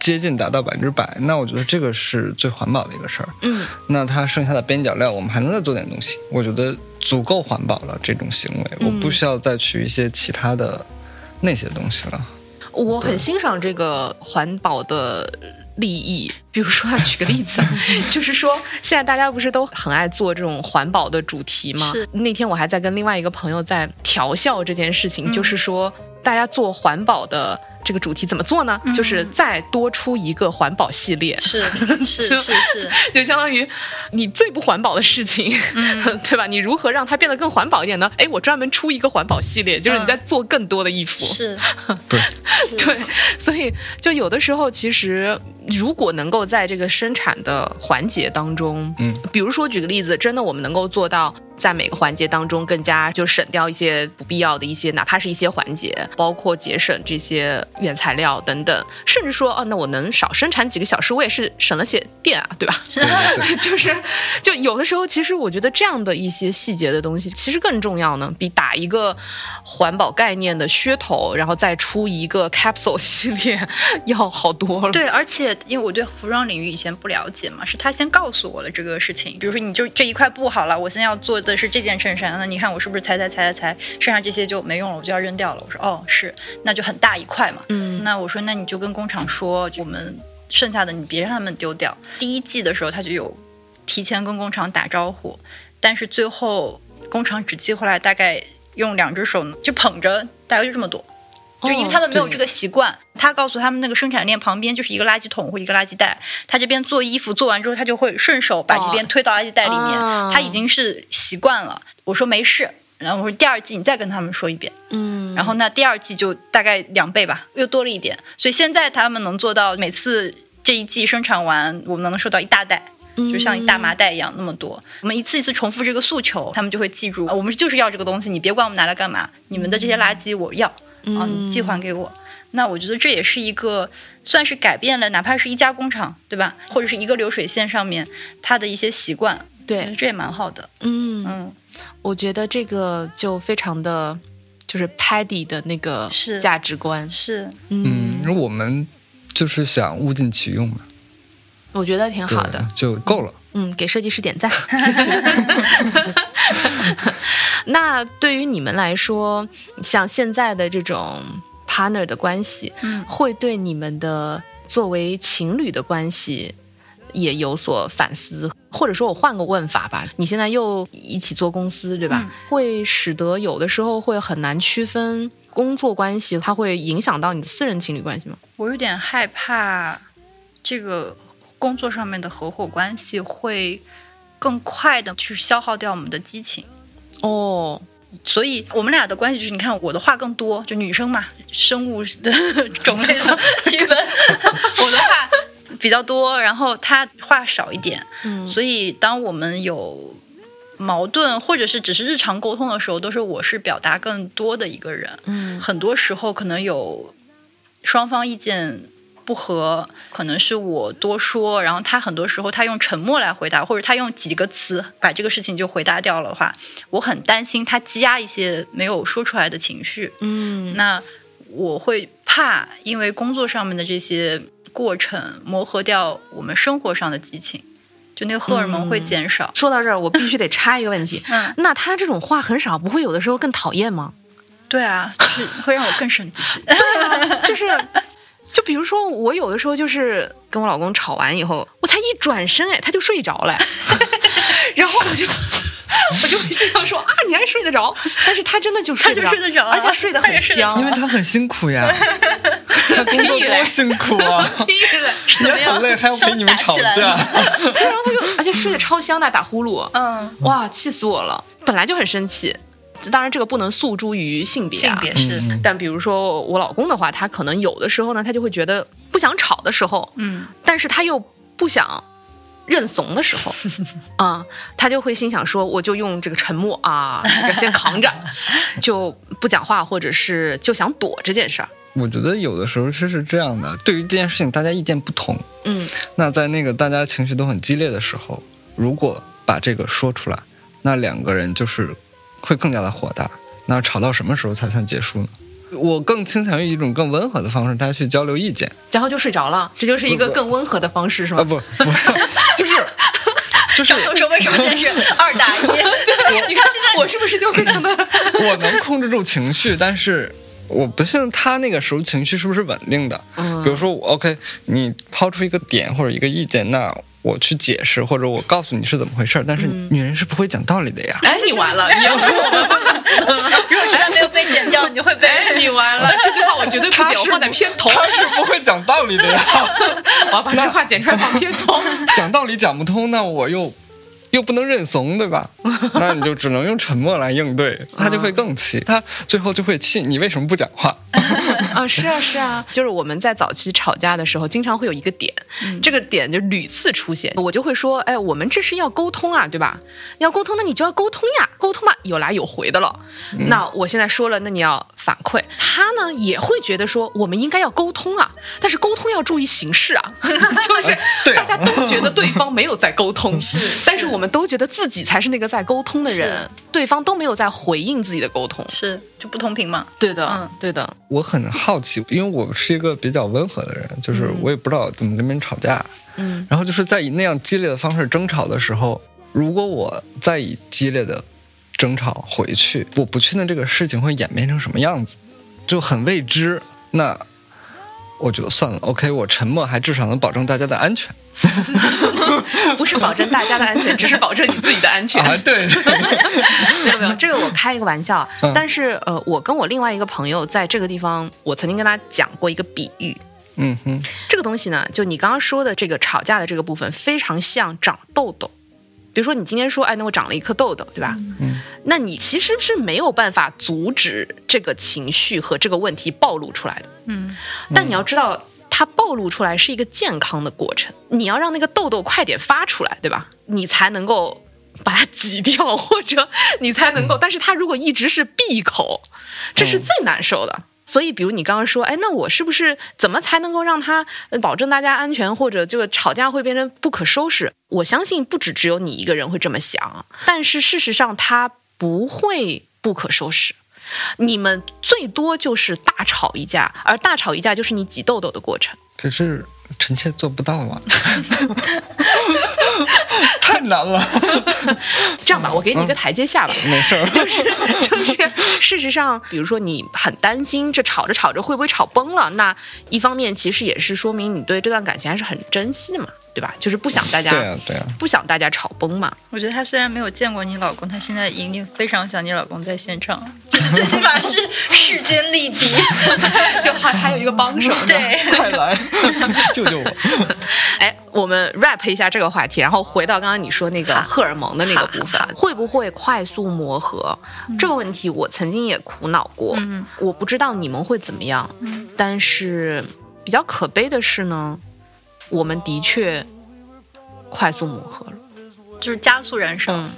接近达到百分之百，那我觉得这个是最环保的一个事儿。
嗯
那它剩下的边角料，我们还能再做点东西，我觉得足够环保了。这种行为，
嗯
我不需要再去一些其他的那些东西了。
我很欣赏这个环保的利益。比如说，啊举个例子啊，就是说，现在大家不是都很爱做这种环保的主题吗？那天我还在跟另外一个朋友在调笑这件事情，
嗯
就是说，大家做环保的这个主题怎么做呢？就是再多出一个环保系列，
是是
就是
是，
就相当于你最不环保的事情，对吧？你如何让它变得更环保一点呢？哎，我专门出一个环保系列，就是你在做更多的衣服。
是。
对，
对，所以就有的时候，其实如果能够在这个生产的环节当中，
嗯，
比如说举个例子，真的我们能够做到在每个环节当中更加就省掉一些不必要的一些，哪怕是一些环节，包括节省这些原材料等等，甚至说哦，那我能少生产几个小时，我也是省了些电啊，对吧？就是，就有的时候，其实我觉得这样的一些细节的东西，其实更重要呢，比打一个环保概念的噱头，然后再出一个 capsule 系列要好多了。
对，而且因为我对服装领域以前不了解嘛，是他先告诉我了这个事情。比如说，你就这一块布好了，我现在要做的是这件衬衫，那你看我是不是裁裁裁裁裁，剩下这些就没用了，我就要扔掉了。我说哦，是，那就很大一块嘛。
嗯
那我说那你就跟工厂说，我们剩下的你别让他们丢掉。第一季的时候他就有提前跟工厂打招呼，但是最后工厂只寄回来大概用两只手就捧着，大概就这么多。就因为他们没有这个习惯，他告诉他们那个生产链旁边就是一个垃圾桶或一个垃圾袋，他这边做衣服做完之后，他就会顺手把这边推到垃圾袋里面，
哦
他已经是习惯了。我说没事，然后我说第二季你再跟他们说一遍，
嗯，
然后那第二季就大概两倍吧，又多了一点，所以现在他们能做到每次这一季生产完，我们能收到一大袋。就像一大麻袋一样那么多，我们一次一次重复这个诉求，他们就会记住，啊我们就是要这个东西，你别管我们拿来干嘛，你们的这些垃圾我要，啊，你寄还给我。那我觉得这也是一个算是改变了，哪怕是一家工厂，对吧？或者是一个流水线上面它的一些习惯，
对，
这也蛮好的。
嗯，
嗯，
我觉得这个就非常的。就是 Paddy 的那个
是
价值观，
是，
嗯，我们就是想物尽其用嘛，
我觉得挺好的。
就够了。
嗯，给设计师点赞。那对于你们来说，像现在的这种 partner 的关系，
嗯
会对你们的作为情侣的关系也有所反思，或者说我换个问法吧，你现在又一起做公司，对吧？
嗯
会使得有的时候会很难区分工作关系，它会影响到你的私人情侣关系吗？
我有点害怕这个工作上面的合伙关系会更快的去消耗掉我们的激情。
哦，
所以我们俩的关系就是，你看我的话更多，就女生嘛，生物的种类的区分，比较多，然后他话少一点。
嗯
所以当我们有矛盾或者是只是日常沟通的时候，都是我是表达更多的一个人。
嗯
很多时候可能有双方意见不合，可能是我多说，然后他很多时候他用沉默来回答，或者他用几个词把这个事情就回答掉了的话，我很担心他积压一些没有说出来的情绪。
嗯
那我会怕，因为工作上面的这些过程磨合掉我们生活上的激情，就那个荷尔蒙会减少。
说到这儿，我必须得插一个问题。
嗯，
那他这种话很少，不会有的时候更讨厌吗？
对啊，就是会让我更生气。
对啊就是，就比如说我有的时候就是跟我老公吵完以后，我才一转身，哎，他就睡着了，然后我就。我就会心想说啊，你还睡得着？但是他真的就睡
他就睡得着
而且睡得很香。
因为他很辛苦呀，他工作多辛苦啊，
屁嘞！
也很累，还要陪你们吵架。
对，然后他就而且睡得超香的，打呼噜，
嗯，
哇，气死我了！本来就很生气，当然这个不能诉诸于性别啊，
性别是，
嗯
但比如说我老公的话，他可能有的时候呢，他就会觉得不想吵的时候，
嗯，
但是他又不想认怂的时候，啊、他就会心想说，我就用这个沉默啊，这个先扛着，就不讲话，或者是就想躲这件事儿。
我觉得有的时候是是这样的，对于这件事情大家意见不同，
嗯
那在那个大家情绪都很激烈的时候，如果把这个说出来，那两个人就是会更加的火大。那吵到什么时候才算结束呢？我更倾向于一种更温和的方式，大家去交流意见。
然后就睡着了，这就是一个更温和的方式，是
啊，
吗？
不不，就是就是
我说为什么先是二打一？
你看现在我是不是就非常的
我能控制住情绪，但是我不信他那个时候情绪是不是稳定的。
嗯
比如说我，OK，你抛出一个点或者一个意见，那我去解释或者我告诉你是怎么回事儿，但是女人是不会讲道理的呀。
哎，你完了，你要说我们
如果实在没有被剪掉，你就会被
哎，你完了！这句话我绝对不剪，我放在片头。
他是不会讲道理的呀。
我要把这话剪出来放片头。
讲道理讲不通，那我又又不能认怂，对吧？那你就只能用沉默来应对，他就会更气，他最后就会气你为什么不讲话？
啊，是啊，是啊，就是我们在早期吵架的时候，经常会有一个点，这个点就屡次出现，我就会说，哎，我们这是要沟通啊，对吧？要沟通，那你就要沟通呀，沟通嘛，有来有回的了。那我现在说了，那你要反馈，他呢也会觉得说，我们应该要沟通啊，但是沟通要注意形式啊，就是大家都觉得对方没有在沟通，是，但是我们都觉得自己才是那个在沟通的人，对方都没有在回应自己的沟通，
是就不同频嘛。
对的，
嗯。
对的，
我很好奇，因为我是一个比较温和的人，就是我也不知道怎么跟别人吵架。
嗯。
然后就是在以那样激烈的方式争吵的时候，如果我再以激烈的争吵回去，我不确定这个事情会演变成什么样子，就很未知。那我觉得算了，OK，我沉默还至少能保证大家的安全
不是保证大家的安全，只是保证你自己的安全。
啊。对，
没有没有，这个我开一个玩笑。
嗯
但是呃，我跟我另外一个朋友在这个地方，我曾经跟他讲过一个比喻。
嗯哼，
这个东西呢，就你刚刚说的这个吵架的这个部分，非常像长痘痘。比如说，你今天说，哎，那我长了一颗痘痘，对吧？
嗯，
那你其实是没有办法阻止这个情绪和这个问题暴露出来的。
嗯，
但你要知道，它暴露出来是一个健康的过程，你要让那个痘痘快点发出来，对吧？你才能够把它挤掉，或者你才能够。但是它如果一直是闭口，这是最难受的。所以，比如你刚刚说，哎，那我是不是怎么才能够让它呃保证大家安全，或者这个吵架会变成不可收拾？我相信不止只有你一个人会这么想，但是事实上它不会不可收拾。你们最多就是大吵一架，而大吵一架就是你挤痘痘的过程。
可是臣妾做不到啊，太难了。
这样吧，我给你一个台阶下吧。
没事儿，
就是就是，事实上，比如说你很担心这吵着吵着会不会吵崩了，那一方面其实也是说明你对这段感情还是很珍惜的嘛，对吧？就是不想大家、
对啊，对啊。
不想大家吵崩嘛。
我觉得他虽然没有见过你老公，他现在一定非常想你老公在现场，就是最起码是势均力敌。
就还还有一个帮手，
对，
快来救救我！
哎，我们 rap 一下这个话题，然后回到刚刚你说那个荷尔蒙的那个部分，会不会快速磨合、这个问题，我曾经也苦恼过。
嗯
我不知道你们会怎么样，但是比较可悲的是呢，我们的确快速磨合了。
就是加速燃烧。
嗯，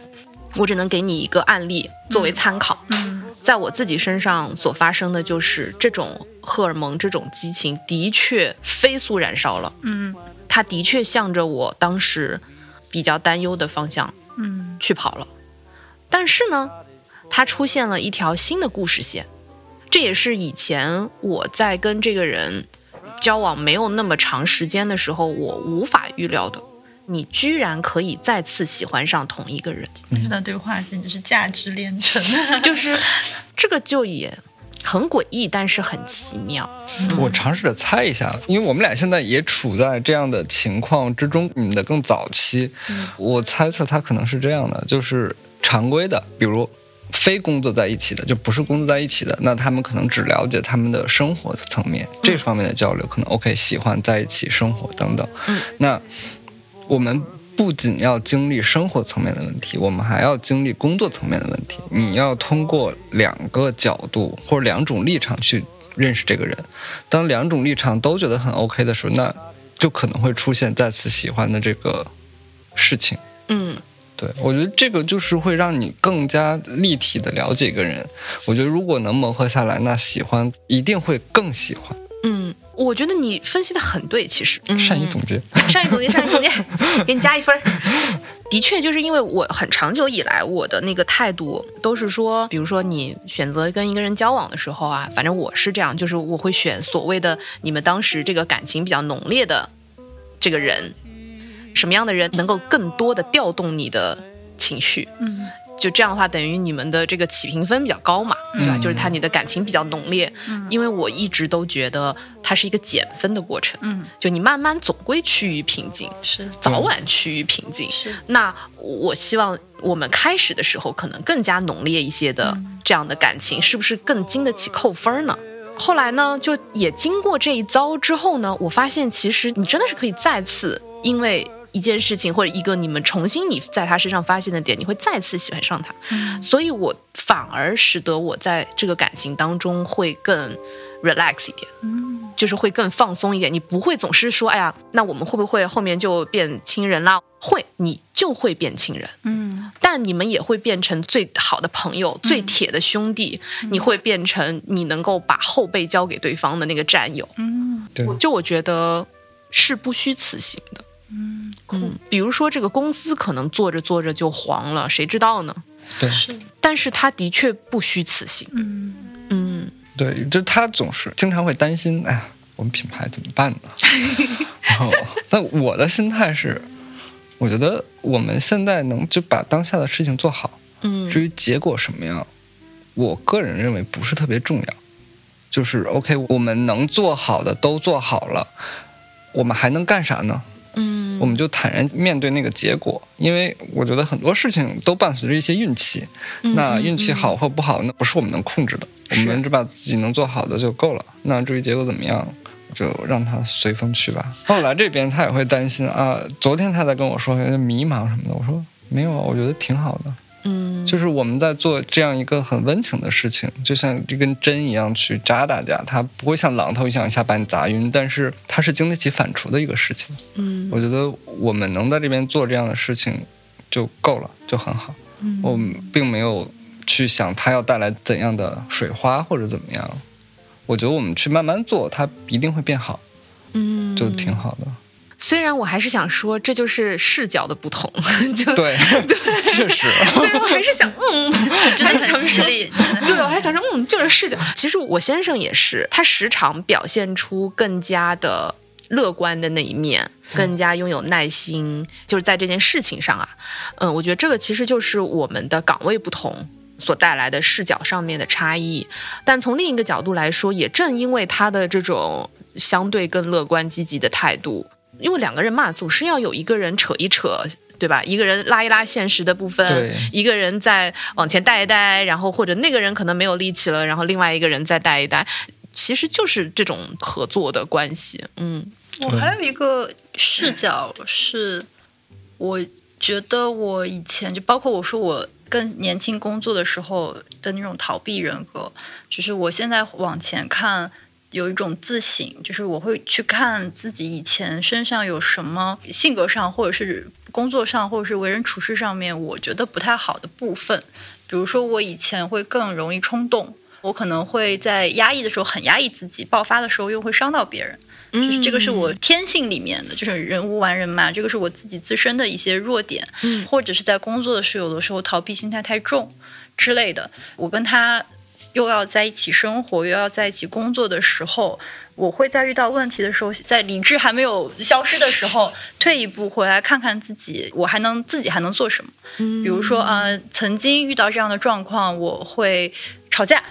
我只能给你一个案例作为参考。
嗯
在我自己身上所发生的就是这种荷尔蒙、这种激情的确飞速燃烧了。
嗯
它的确向着我当时比较担忧的方向
嗯
去跑了。但是呢，它出现了一条新的故事线，这也是以前我在跟这个人交往没有那么长时间的时候，我无法预料的。你居然可以再次喜欢上同一个人，
这段对话简直是价值连城。
就是这个就也很诡异，但是很奇妙。
我尝试着猜一下，因为我们俩现在也处在这样的情况之中，你们的更早期。我猜测他可能是这样的，就是常规的，比如非工作在一起的，就不是工作在一起的，那他们可能只了解他们的生活层面，这方面的交流可能 OK，喜欢在一起生活等等。
嗯
那我们不仅要经历生活层面的问题，我们还要经历工作层面的问题。你要通过两个角度或者两种立场去认识这个人。当两种立场都觉得很 OK 的时候，那就可能会出现再次喜欢的这个事情。
嗯
对，我觉得这个就是会让你更加立体的了解一个人。我觉得如果能磨合下来，那喜欢一定会更喜欢。
嗯，我觉得你分析的很对，其实、嗯、
善于总结，
善于总结，善于总结，给你加一分儿。的确，就是因为我很长久以来我的那个态度都是说，比如说你选择跟一个人交往的时候啊，反正我是这样，就是我会选所谓的你们当时这个感情比较浓烈的这个人，什么样的人能够更多的调动你的情绪，
嗯。
就这样的话，等于你们的这个起评分比较高嘛，对吧？
嗯
就是他你的感情比较浓烈，因为我一直都觉得它是一个减分的过程，
嗯，
就你慢慢总归趋于平静，
是。
早晚趋于平静。
是。
那我希望我们开始的时候可能更加浓烈一些的这样的感情，是不是更经得起扣分呢？后来呢，就也经过这一遭之后呢，我发现其实你真的是可以再次因为一件事情或者一个你们重新你在他身上发现的点，你会再次喜欢上他。所以我反而使得我在这个感情当中会更 relax 一点。就是会更放松一点，你不会总是说，哎呀，那我们会不会后面就变亲人啦？会，你就会变亲人，
嗯
但你们也会变成最好的朋友、最铁的兄弟，你会变成你能够把后背交给对方的那个战友。
嗯
对，
就我觉得是不虚此行的。
嗯
嗯，比如说这个公司可能做着做着就黄了，谁知道呢？
对
但是他的确不虚此行。
嗯
嗯
对，就他总是经常会担心，哎呀，我们品牌怎么办呢？然后，但我的心态是，我觉得我们现在能就把当下的事情做好，
嗯
至于结果什么样，我个人认为不是特别重要。就是 OK，我们能做好的都做好了，我们还能干啥呢？
嗯，
我们就坦然面对那个结果，因为我觉得很多事情都伴随着一些运气。
嗯
那运气好或不好，那不是我们能控制的，我们只把自己能做好的就够了。那至于结果怎么样，就让它随风去吧。后来这边他也会担心啊，昨天他在跟我说迷茫什么的，我说没有啊，我觉得挺好的。
嗯
就是我们在做这样一个很温情的事情，就像这根针一样去扎大家，它不会像榔头一样一下把你砸晕，但是它是经得起反刍的一个事情。
嗯
我觉得我们能在这边做这样的事情就够了，就很好。
嗯
我们并没有去想它要带来怎样的水花或者怎么样。我觉得我们去慢慢做，它一定会变好，
嗯
就挺好的。
虽然我还是想说，这就是视角的不同，就
对，确实。
虽然我还是想，嗯，
真的很犀利。
对，我还想说，嗯，就是视角。其实我先生也是，他时常表现出更加的乐观的那一面，更加拥有耐心，就是在这件事情上啊，嗯，我觉得这个其实就是我们的岗位不同。所带来的视角上面的差异，但从另一个角度来说，也正因为他的这种相对更乐观积极的态度，因为两个人嘛，总是要有一个人扯一扯，对吧？一个人拉一拉现实的部分，一个人再往前带一带，然后或者那个人可能没有力气了，然后另外一个人再带一带，其实就是这种合作的关系。嗯
我还有一个视角是，我觉得我以前就包括我说我更年轻工作的时候的那种逃避人格，就是我现在往前看。有一种自省，就是我会去看自己以前身上有什么性格上，或者是工作上，或者是为人处事上面，我觉得不太好的部分。比如说，我以前会更容易冲动，我可能会在压抑的时候很压抑自己，爆发的时候又会伤到别人。就是这个是我天性里面的，就是人无完人嘛，这个是我自己自身的一些弱点，
嗯
或者是在工作的时候，有的时候逃避心态太重之类的。我跟他又要在一起生活，又要在一起工作的时候，我会在遇到问题的时候，在理智还没有消失的时候，退一步回来看看自己，我还能自己还能做什么。
嗯
比如说啊、呃曾经遇到这样的状况，我会吵架，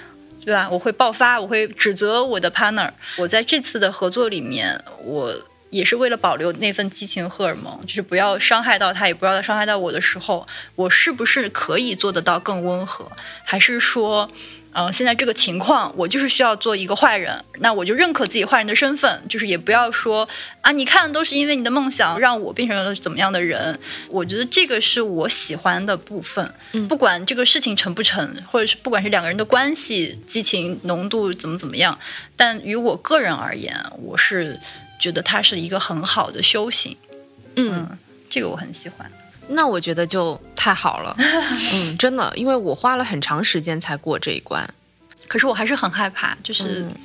对吧？我会爆发，我会指责我的 partner。我在这次的合作里面，我也是为了保留那份激情荷尔蒙，就是不要伤害到他，也不要伤害到我的时候，我是不是可以做得到更温和？还是说？嗯、现在这个情况，我就是需要做一个坏人，那我就认可自己坏人的身份，就是也不要说啊，你看都是因为你的梦想让我变成了怎么样的人。我觉得这个是我喜欢的部分，
嗯
不管这个事情成不成，或者是不管是两个人的关系激情浓度怎么怎么样，但于我个人而言，我是觉得它是一个很好的修行，
嗯，
嗯，这个我很喜欢。
那我觉得就太好了。嗯，真的，因为我花了很长时间才过这一关。
可是我还是很害怕，就是。
嗯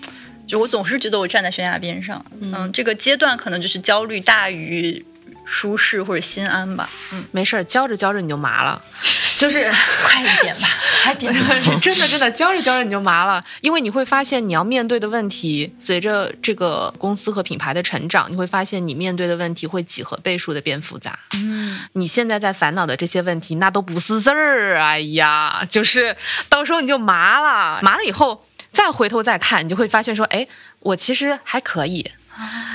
就我总是觉得我站在悬崖边上，嗯，这个阶段可能就是焦虑大于舒适或者心安吧，嗯，
没事儿，教着教着你就麻了。就是
快一点吧，快点吧。
真的真的教着教着你就麻了，因为你会发现你要面对的问题，随着这个公司和品牌的成长，你会发现你面对的问题会几何倍数的变复杂。
嗯，
你现在在烦恼的这些问题，那都不是事儿。哎呀，就是到时候你就麻了，麻了以后再回头再看，你就会发现说，哎，我其实还可以，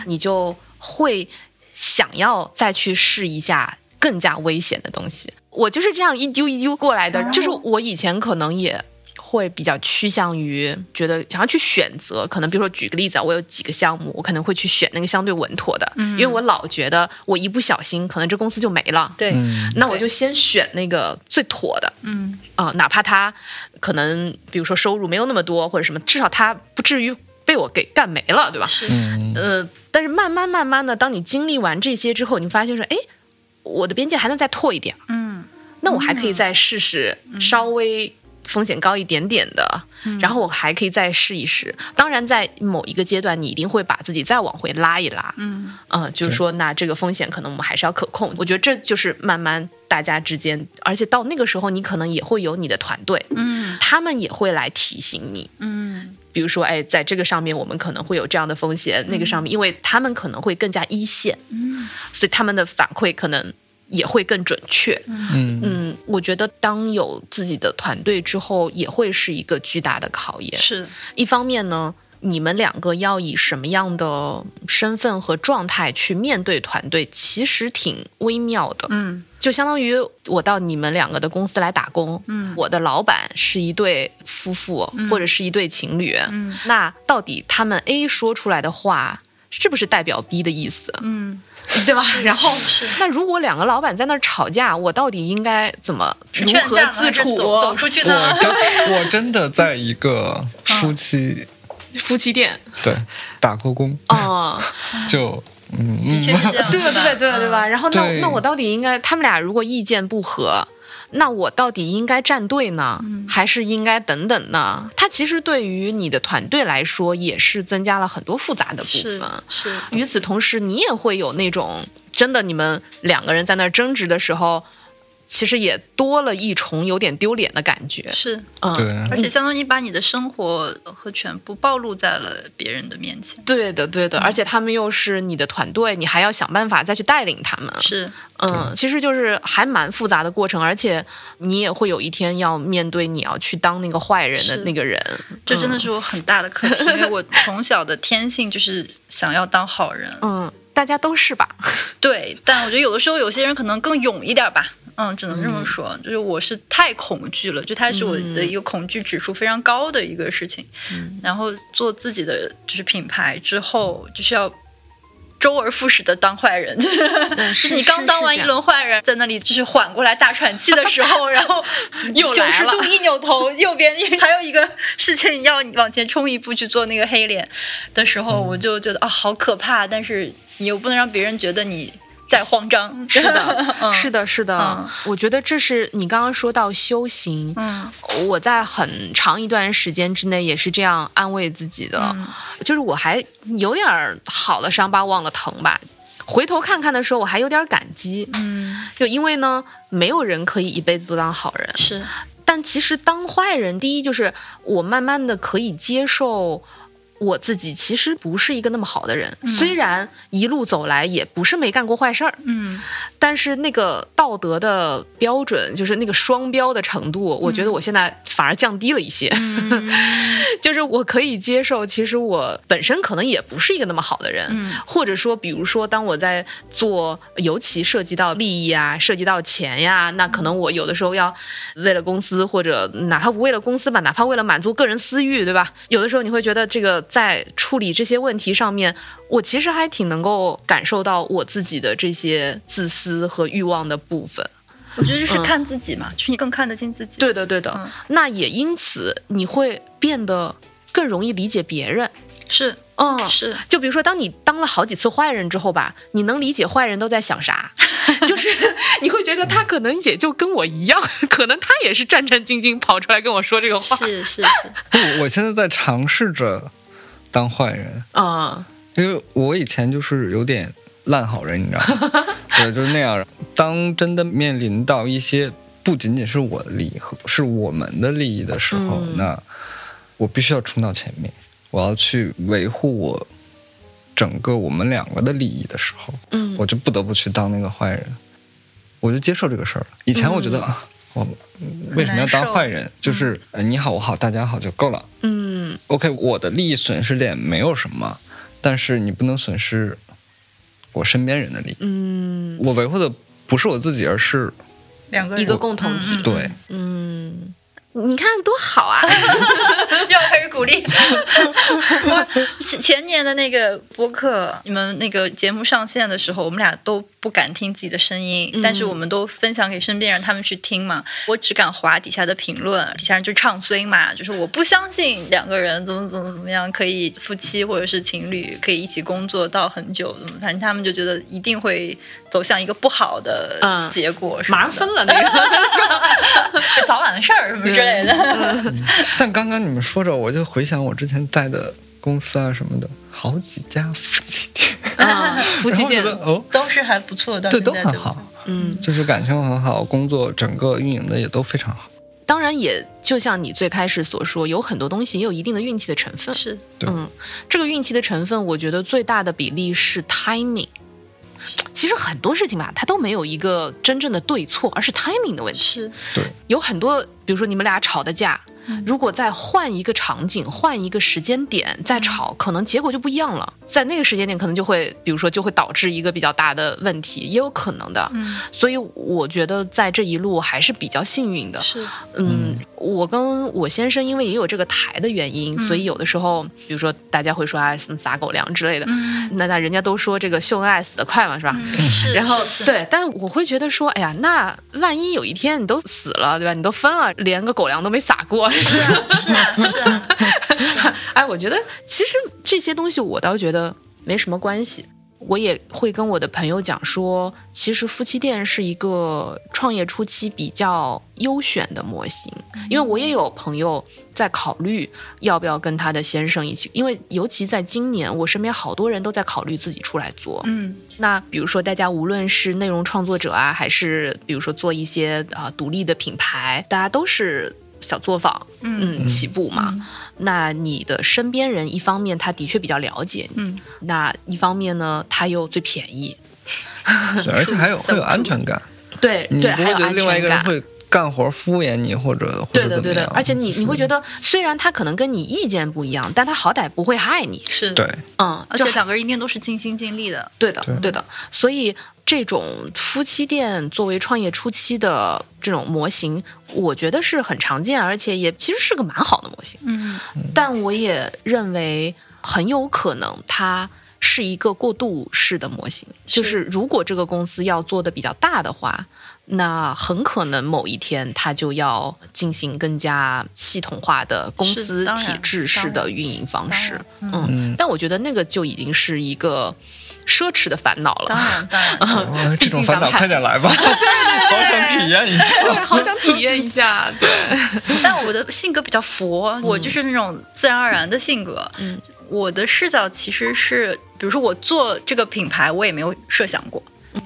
你就会想要再去试一下更加危险的东西。我就是这样一丢一丢过来的，就是我以前可能也。会比较趋向于觉得想要去选择，可能比如说举个例子啊，我有几个项目，我可能会去选那个相对稳妥的，因为我老觉得我一不小心可能这公司就没了，
对，
嗯。
那我就先选那个最妥的，
嗯。
啊、哪怕他可能比如说收入没有那么多或者什么，至少他不至于被我给干没了，对吧？
是，
嗯。
呃，但是慢慢慢慢的，当你经历完这些之后，你发现说，哎，我的边界还能再拓一点，
嗯。
那我还可以再试试稍微风险高一点点的，然后我还可以再试一试。当然，在某一个阶段，你一定会把自己再往回拉一拉，
嗯。
嗯、就是说，那这个风险可能我们还是要可控。我觉得这就是慢慢大家之间，而且到那个时候，你可能也会有你的团队，
嗯。
他们也会来提醒你，
嗯
比如说，哎，在这个上面我们可能会有这样的风险，那个上面，因为他们可能会更加一线，
嗯
所以他们的反馈可能也会更准确。
嗯
嗯，我觉得当有自己的团队之后，也会是一个巨大的考验。
是，
一方面呢，你们两个要以什么样的身份和状态去面对团队，其实挺微妙的。
嗯
就相当于我到你们两个的公司来打工，
嗯
我的老板是一对夫妇、或者是一对情侣，
嗯
那到底他们 A 说出来的话是不是代表 B 的意思，
嗯，
对吧？然后，那如果两个老板在那儿吵架，我到底应该怎么如何自处？
走走出去
我
呢？
真 我真的在一个夫妻
夫妻店
对打过工，
哦，
就嗯
的确是这样，
对吧？
是吧
对对对吧？然后那那我到底应该，他们俩如果意见不合，那我到底应该站队呢，还是应该等等呢？它其实对于你的团队来说，也是增加了很多复杂的部分。
是，
与此同时，你也会有那种真的你们两个人在那争执的时候，其实也多了一重有点丢脸的感觉。
是，
嗯，
对，
而且相当于把你的生活和全部暴露在了别人的面前。
对的，对的，而且他们又是你的团队，你还要想办法再去带领他们。
是，
嗯，其实就是还蛮复杂的过程，而且你也会有一天要面对你要去当那个坏人的那个人。
这真的
嗯
是我很大的课题，因为我从小的天性就是想要当好人。
嗯，大家都是吧？
对，但我觉得有的时候有些人可能更勇一点吧。嗯，只能这么说，就是我是太恐惧了，就它是我的一个恐惧指数非常高的一个事情。
嗯
然后做自己的就是品牌之后，就是要周而复始的当坏人，就是
嗯
你刚当完一，轮坏人，在那里就是缓过来大喘气的时候，然后
又
九十度一扭头，右边还有一个事情要往前冲一步去做那个黑脸的时候，我就觉得啊，好可怕！但是你又不能让别人觉得你在慌张。
是的，
嗯。
是的，是的。
嗯。
我觉得这是你刚刚说到修行，
嗯。
我在很长一段时间之内也是这样安慰自己的，
嗯。
就是我还有点儿好了伤疤忘了疼吧。回头看看的时候，我还有点感激，
嗯，
就因为呢，没有人可以一辈子都当好人，
是。
但其实当坏人，第一就是我慢慢的可以接受我自己其实不是一个那么好的人，虽然一路走来也不是没干过坏事儿，
嗯
但是那个道德的标准，就是那个双标的程度，我觉得我现在反而降低了一些。就是我可以接受，其实我本身可能也不是一个那么好的人，
嗯
或者说，比如说，当我在做，尤其涉及到利益啊，涉及到钱呀，那可能我有的时候要为了公司，或者哪怕不为了公司吧，哪怕为了满足个人私欲，对吧？有的时候你会觉得这个在处理这些问题上面，我其实还挺能够感受到我自己的这些自私和欲望的部分。
我觉得就是
嗯
看自己嘛，就是你更看得清自己。
对的，对的。
嗯
那也因此你会变得更容易理解别人。
是
嗯，
是，
就比如说，当你当了好几次坏人之后吧，你能理解坏人都在想啥，就是你会觉得他可能也就跟我一样，可能他也是战战兢兢跑出来跟我说这个话。
是是是，
不，我现在在尝试着当坏人，
嗯
因为我以前就是有点烂好人，你知道吗？对，就是那样。当真的面临到一些不仅仅是我的利益和是我们的利益的时候，
嗯
那我必须要冲到前面，我要去维护我整个我们两个的利益的时候，
嗯
我就不得不去当那个坏人，我就接受这个事儿了。以前我觉得、啊，我为什么要当坏人？就是、呃你好我好大家好就够了。
嗯
OK，我的利益损失点没有什么，但是你不能损失我身边人的利益。
嗯，
我维护的不是我自己，而是
两个
一个共同体。
对。
嗯，你看多好啊！
又开始鼓励。我 前前年的那个播客，你们那个节目上线的时候，我们俩都不敢听自己的声音，
嗯
但是我们都分享给身边人，他们去听嘛。我只敢划底下的评论，底下人就唱衰嘛，就是我不相信两个人怎么怎么怎么样可以夫妻或者是情侣可以一起工作到很久，怎么反正他们就觉得一定会走向一个不好的
嗯。
结果
马上分了那个。
早晚的事儿什么之类的。
但刚刚你们说着，我就回想我之前在的公司啊什么的，好几家夫妻店，
啊，夫妻店。
哦，
都是还不错的，
对，都很好。
嗯，
就是感情很好，工作整个运营的也都非常好。
当然也就像你最开始所说，有很多东西也有一定的运气的成分。
是。
嗯，这个运气的成分，我觉得最大的比例是 timing。其实很多事情吧，它都没有一个真正的对错，而是 timing 的问题。
是，
有很多，比如说你们俩吵的架，如果再换一个场景、换一个时间点再吵，可能结果就不一样了。在那个时间点，可能就会，比如说就会导致一个比较大的问题，也有可能的。
嗯，
所以我觉得在这一路还是比较幸运的。
是，
嗯，我跟我先生因为也有这个台的原因，所以有的时候，比如说大家会说啊什么撒狗粮之类的，
嗯，
那那人家都说这个秀恩爱死得快嘛，是吧？
是，
然 后
是，是
对，但我会觉得说，哎呀，那万一有一天你都死了，对吧？你都分了，连个狗粮都没撒过，
是 啊，是啊，是啊，
哎，我觉得其实这些东西我倒觉得没什么关系。我也会跟我的朋友讲说，其实夫妻店是一个创业初期比较优选的模型，因为我也有朋友在考虑要不要跟他的先生一起，因为尤其在今年，我身边好多人都在考虑自己出来做。
嗯，
那比如说，大家无论是内容创作者啊，还是比如说做一些啊、独立的品牌，大家都是小作坊，嗯，起步嘛。那你的身边人，一方面他的确比较了解你，
嗯，
那一方面呢，他又最便宜，
对，而且还有 会有安全感，你
对对，
不会觉得
还有安
另外一个人。会干活敷衍你，或者或
对的，对的
者怎么样，，
而且你你会觉得，虽然他可能跟你意见不一样，但他好歹不会害你，
是，
对，
嗯，
而
就
且两个人一定都是尽心尽力的，
对的
对，
对的。所以这种夫妻店作为创业初期的这种模型，我觉得是很常见，而且也其实是个蛮好的模型。
嗯，
但我也认为很有可能它是一个过渡式的模型，就是如果这个公司要做的比较大的话。那很可能某一天，它就要进行更加系统化的公司体制式的运营方式
嗯，
但我觉得那个就已经是一个奢侈的烦恼了。
当然，当然，
哦这种烦恼快点来吧，好想体验一下。
对，好想体验一下。对，
但我的性格比较佛，我就是那种自然而然的性格。
嗯，
我的视角其实是，比如说我做这个品牌，我也没有设想过。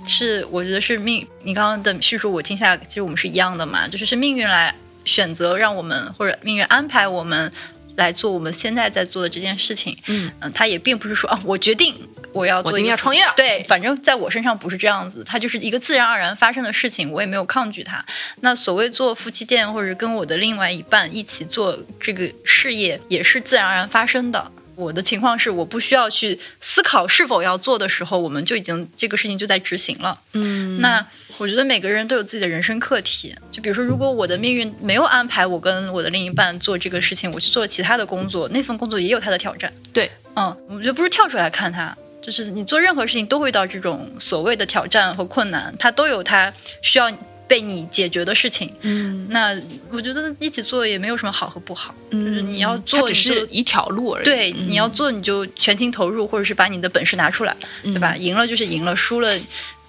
是，我觉得是命。你刚刚的叙述我听下来，其实我们是一样的嘛，就是是命运来选择让我们，或者命运安排我们来做我们现在在做的这件事情。
嗯
嗯，他也并不是说啊，我决定我要做
我今天
一个
要创业了。
对，反正在我身上不是这样子，它就是一个自然而然发生的事情，我也没有抗拒它。那所谓做夫妻店，或者跟我的另外一半一起做这个事业，也是自然而然发生的。我的情况是，我不需要去思考是否要做的时候，我们就已经这个事情就在执行了。
嗯，
那我觉得每个人都有自己的人生课题。就比如说，如果我的命运没有安排我跟我的另一半做这个事情，我去做其他的工作，那份工作也有它的挑战。
对，
嗯，我觉得不是跳出来看它，就是你做任何事情都会遇到这种所谓的挑战和困难，它都有它需要被你解决的事情。
嗯
那我觉得一起做也没有什么好和不好，就是
嗯，
你要做
只是一条路而已。
对，
嗯
你要做你就全情投入，或者是把你的本事拿出来，对吧？？赢了就是赢了，输了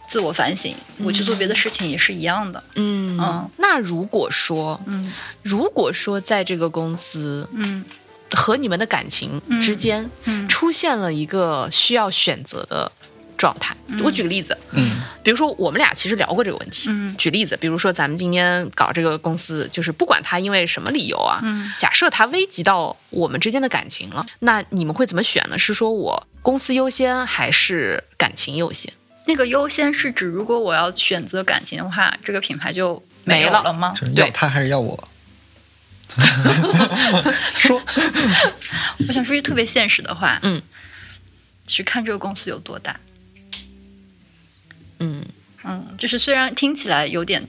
自我反省。我去做别的事情也是一样的。
嗯
嗯
那如果说，
嗯
如果说在这个公司
嗯
和你们的感情之间
嗯
出现了一个需要选择的状态。我举个例子，
嗯
比如说我们俩其实聊过这个问题。
嗯
举例子，比如说咱们今天搞这个公司，就是不管他因为什么理由啊，
嗯
假设他危及到我们之间的感情了，那你们会怎么选呢？是说我公司优先，还是感情优先？
那个优先是指，如果我要选择感情的话，这个品牌就没
了
了吗？
就是
对
要他还是要我？说，
我想说句特别现实的话，
嗯，
是看这个公司有多大。
嗯，
嗯，就是虽然听起来有点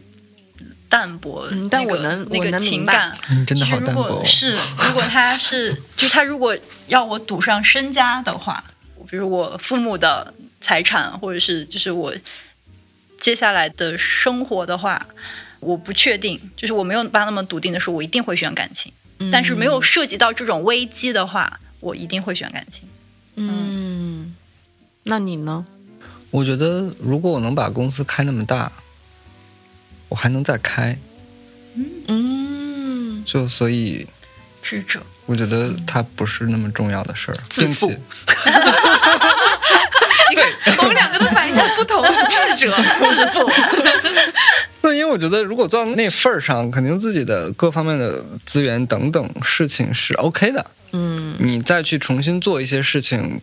淡薄，
嗯但我能
那个
我能明白
情感，
嗯真的
就是如
好淡薄哦。
果是如果他是，就是他如果要我赌上身家的话，比如我父母的财产，或者是就是我接下来的生活的话，我不确定，就是我没有办法那么笃定的说，我一定会选感情。但是没有涉及到这种危机的话，我一定会选感情。
嗯，那你呢？
我觉得如果我能把公司开那么大，我还能再开，
嗯，
就所以
智者，
我觉得它不是那么重要的事儿，
自负。
并且
你看我们两个的反应就不同，智者自负。
那因为我觉得，如果做到那份儿上，肯定自己的各方面的资源等等事情是 OK 的。
嗯，
你再去重新做一些事情，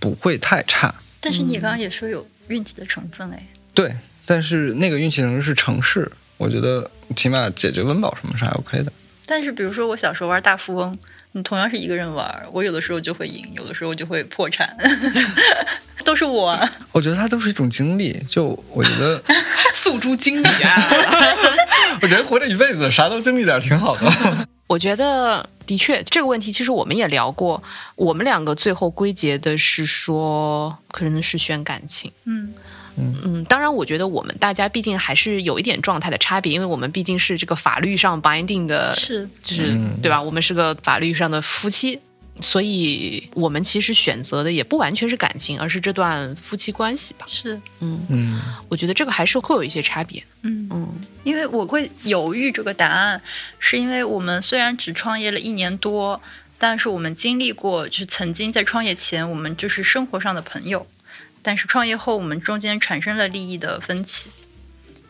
不会太差。
但是你刚刚也说有运气的成分哎，
对，但是那个运气成分是城市，我觉得起码解决温饱什么是还 OK 的。
但是比如说我小时候玩大富翁，你同样是一个人玩，我有的时候就会赢，有的时候就会破产，都是我啊。
我觉得它都是一种经历。就我觉得，
诉诸经历啊。
人活着一辈子，啥都经历点挺好的。
我觉得的确这个问题，其实我们也聊过。我们两个最后归结的是说，可能是选感情。
嗯
嗯，当然，我觉得我们大家毕竟还是有一点状态的差别，因为我们毕竟是这个法律上 binding 的，
是
就是、
嗯
对吧？我们是个法律上的夫妻，所以我们其实选择的也不完全是感情，而是这段夫妻关系吧。
是，
嗯，
嗯，
我觉得这个还是会有一些差别。
嗯，
嗯
因为我会犹豫这个答案，是因为我们虽然只创业了一年多，但是我们经历过，就是曾经在创业前，我们就是生活上的朋友，但是创业后，我们中间产生了利益的分歧。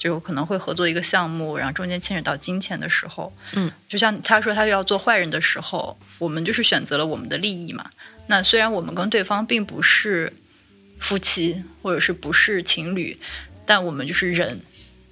就可能会合作一个项目，然后中间牵扯到金钱的时候，
嗯，
就像他说他要做坏人的时候，我们就是选择了我们的利益嘛。那虽然我们跟对方并不是夫妻，或者是不是情侣，但我们就是人，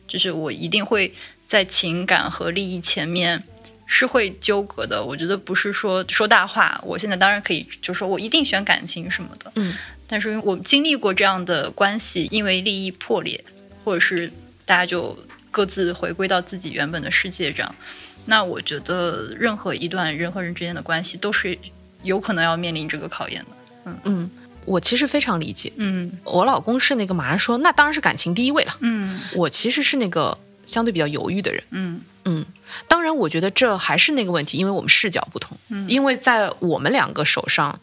就是我一定会在情感和利益前面是会纠葛的。我觉得不是说说大话，我现在当然可以就说我一定选感情什么的，
嗯，
但是我经历过这样的关系，因为利益破裂，或者是大家就各自回归到自己原本的世界这样。那我觉得任何一段人和人之间的关系都是有可能要面临这个考验的。
嗯嗯，我其实非常理解。
嗯
我老公是那个马上说，那当然是感情第一位了。
嗯
我其实是那个相对比较犹豫的人。
嗯
嗯，当然，我觉得这还是那个问题，因为我们视角不同。
嗯
因为在我们两个手上，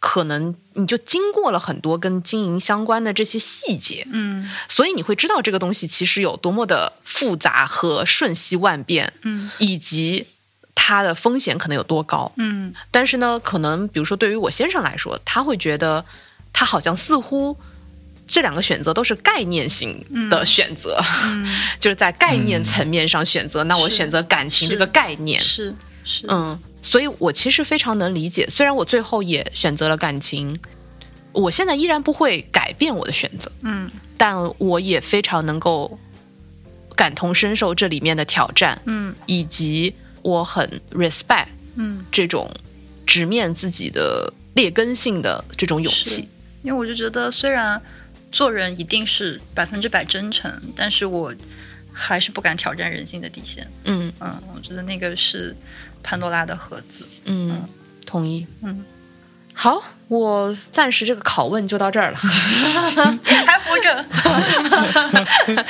可能你就经过了很多跟经营相关的这些细节，
嗯。
所以你会知道这个东西其实有多么的复杂和瞬息万变，
嗯。
以及它的风险可能有多高。
嗯。
但是呢，可能比如说对于我先生来说，他会觉得他好像似乎这两个选择都是概念性的选择，
嗯，
就是在概念层面上选择。那我选择感情这个概念，
是是，
嗯，所以我其实非常能理解。虽然我最后也选择了感情，我现在依然不会改变我的选择，
嗯
但我也非常能够感同身受这里面的挑战，
嗯
以及我很 respect
嗯，
这种直面自己的劣根性的这种勇气。
因为我就觉得虽然做人一定是百分之百真诚，但是我还是不敢挑战人性的底线。
嗯
嗯，我觉得那个是潘多拉的盒子。
嗯，同意。
嗯，
好，我暂时这个拷问就到这儿了。
还活着。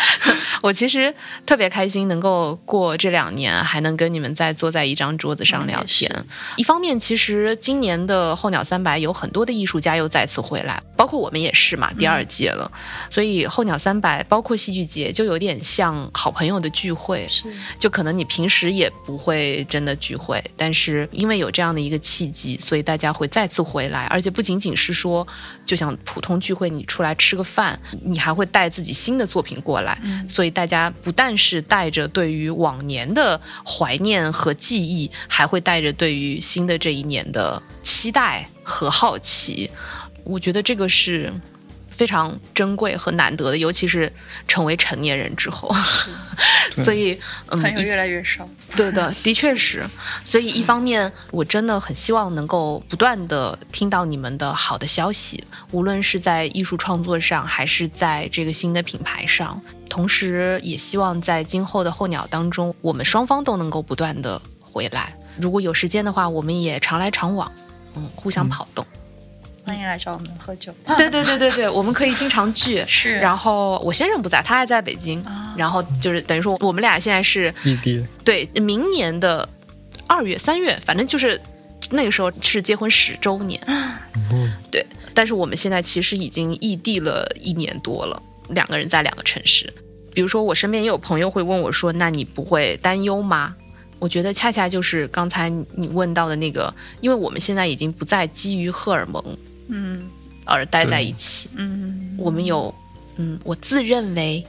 我其实特别开心，能够过这两年，还能跟你们再坐在一张桌子上聊天。一方面，其实今年的候鸟三百有很多的艺术家又再次回来，包括我们也是嘛，第二届了。所以候鸟三百，包括戏剧节，就有点像好朋友的聚会。
是，
就可能你平时也不会真的聚会，但是因为有这样的一个契机，所以大家会再次回来，而且不仅仅是说，就像普通聚会，你出来吃个饭，你还会带自己新的作品过来。所以大家不但是带着对于往年的怀念和记忆，还会带着对于新的这一年的期待和好奇。我觉得这个是非常珍贵和难得的，尤其是成为成年人之后。所以，嗯，
朋友越来越少。
对的，的确是。所以一方面，我真的很希望能够不断的听到你们的好的消息，无论是在艺术创作上，还是在这个新的品牌上。同时，也希望在今后的候鸟当中，我们双方都能够不断的回来。如果有时间的话，我们也常来常往，嗯，互相跑动。
欢迎来找我们喝酒。
对对对对对，我们可以经常聚。
是。
然后我先生不在，他还在北京。然后就是等于说，我们俩现在是
异地。
对，明年的二月、三月，反正就是那个时候是结婚十周年。嗯对。但是我们现在其实已经异地了一年多了，两个人在两个城市。比如说，我身边也有朋友会问我说：“那你不会担忧吗？”我觉得恰恰就是刚才你问到的那个，因为我们现在已经不再基于荷尔蒙。
嗯，
而待在一起。
嗯，
我们有，嗯，我自认为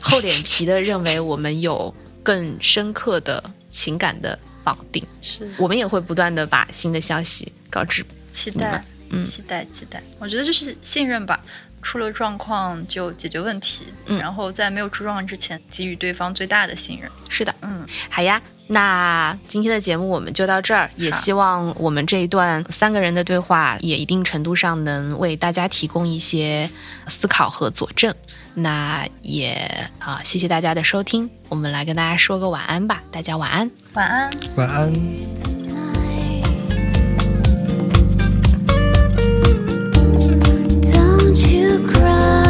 厚脸皮的认为我们有更深刻的情感的绑定。
是，
我们也会不断的把新的消息告知。
期待，嗯，期待，期待。我觉得就是信任吧，出了状况就解决问题，嗯然后在没有出状况之前给予对方最大的信任。
是的，
嗯，
好呀。那今天的节目我们就到这儿，也希望我们这一段三个人的对话也一定程度上能为大家提供一些思考和佐证。那也啊，谢谢大家的收听，我们来跟大家说个晚安吧，大家晚安，
晚安，
晚安。Right.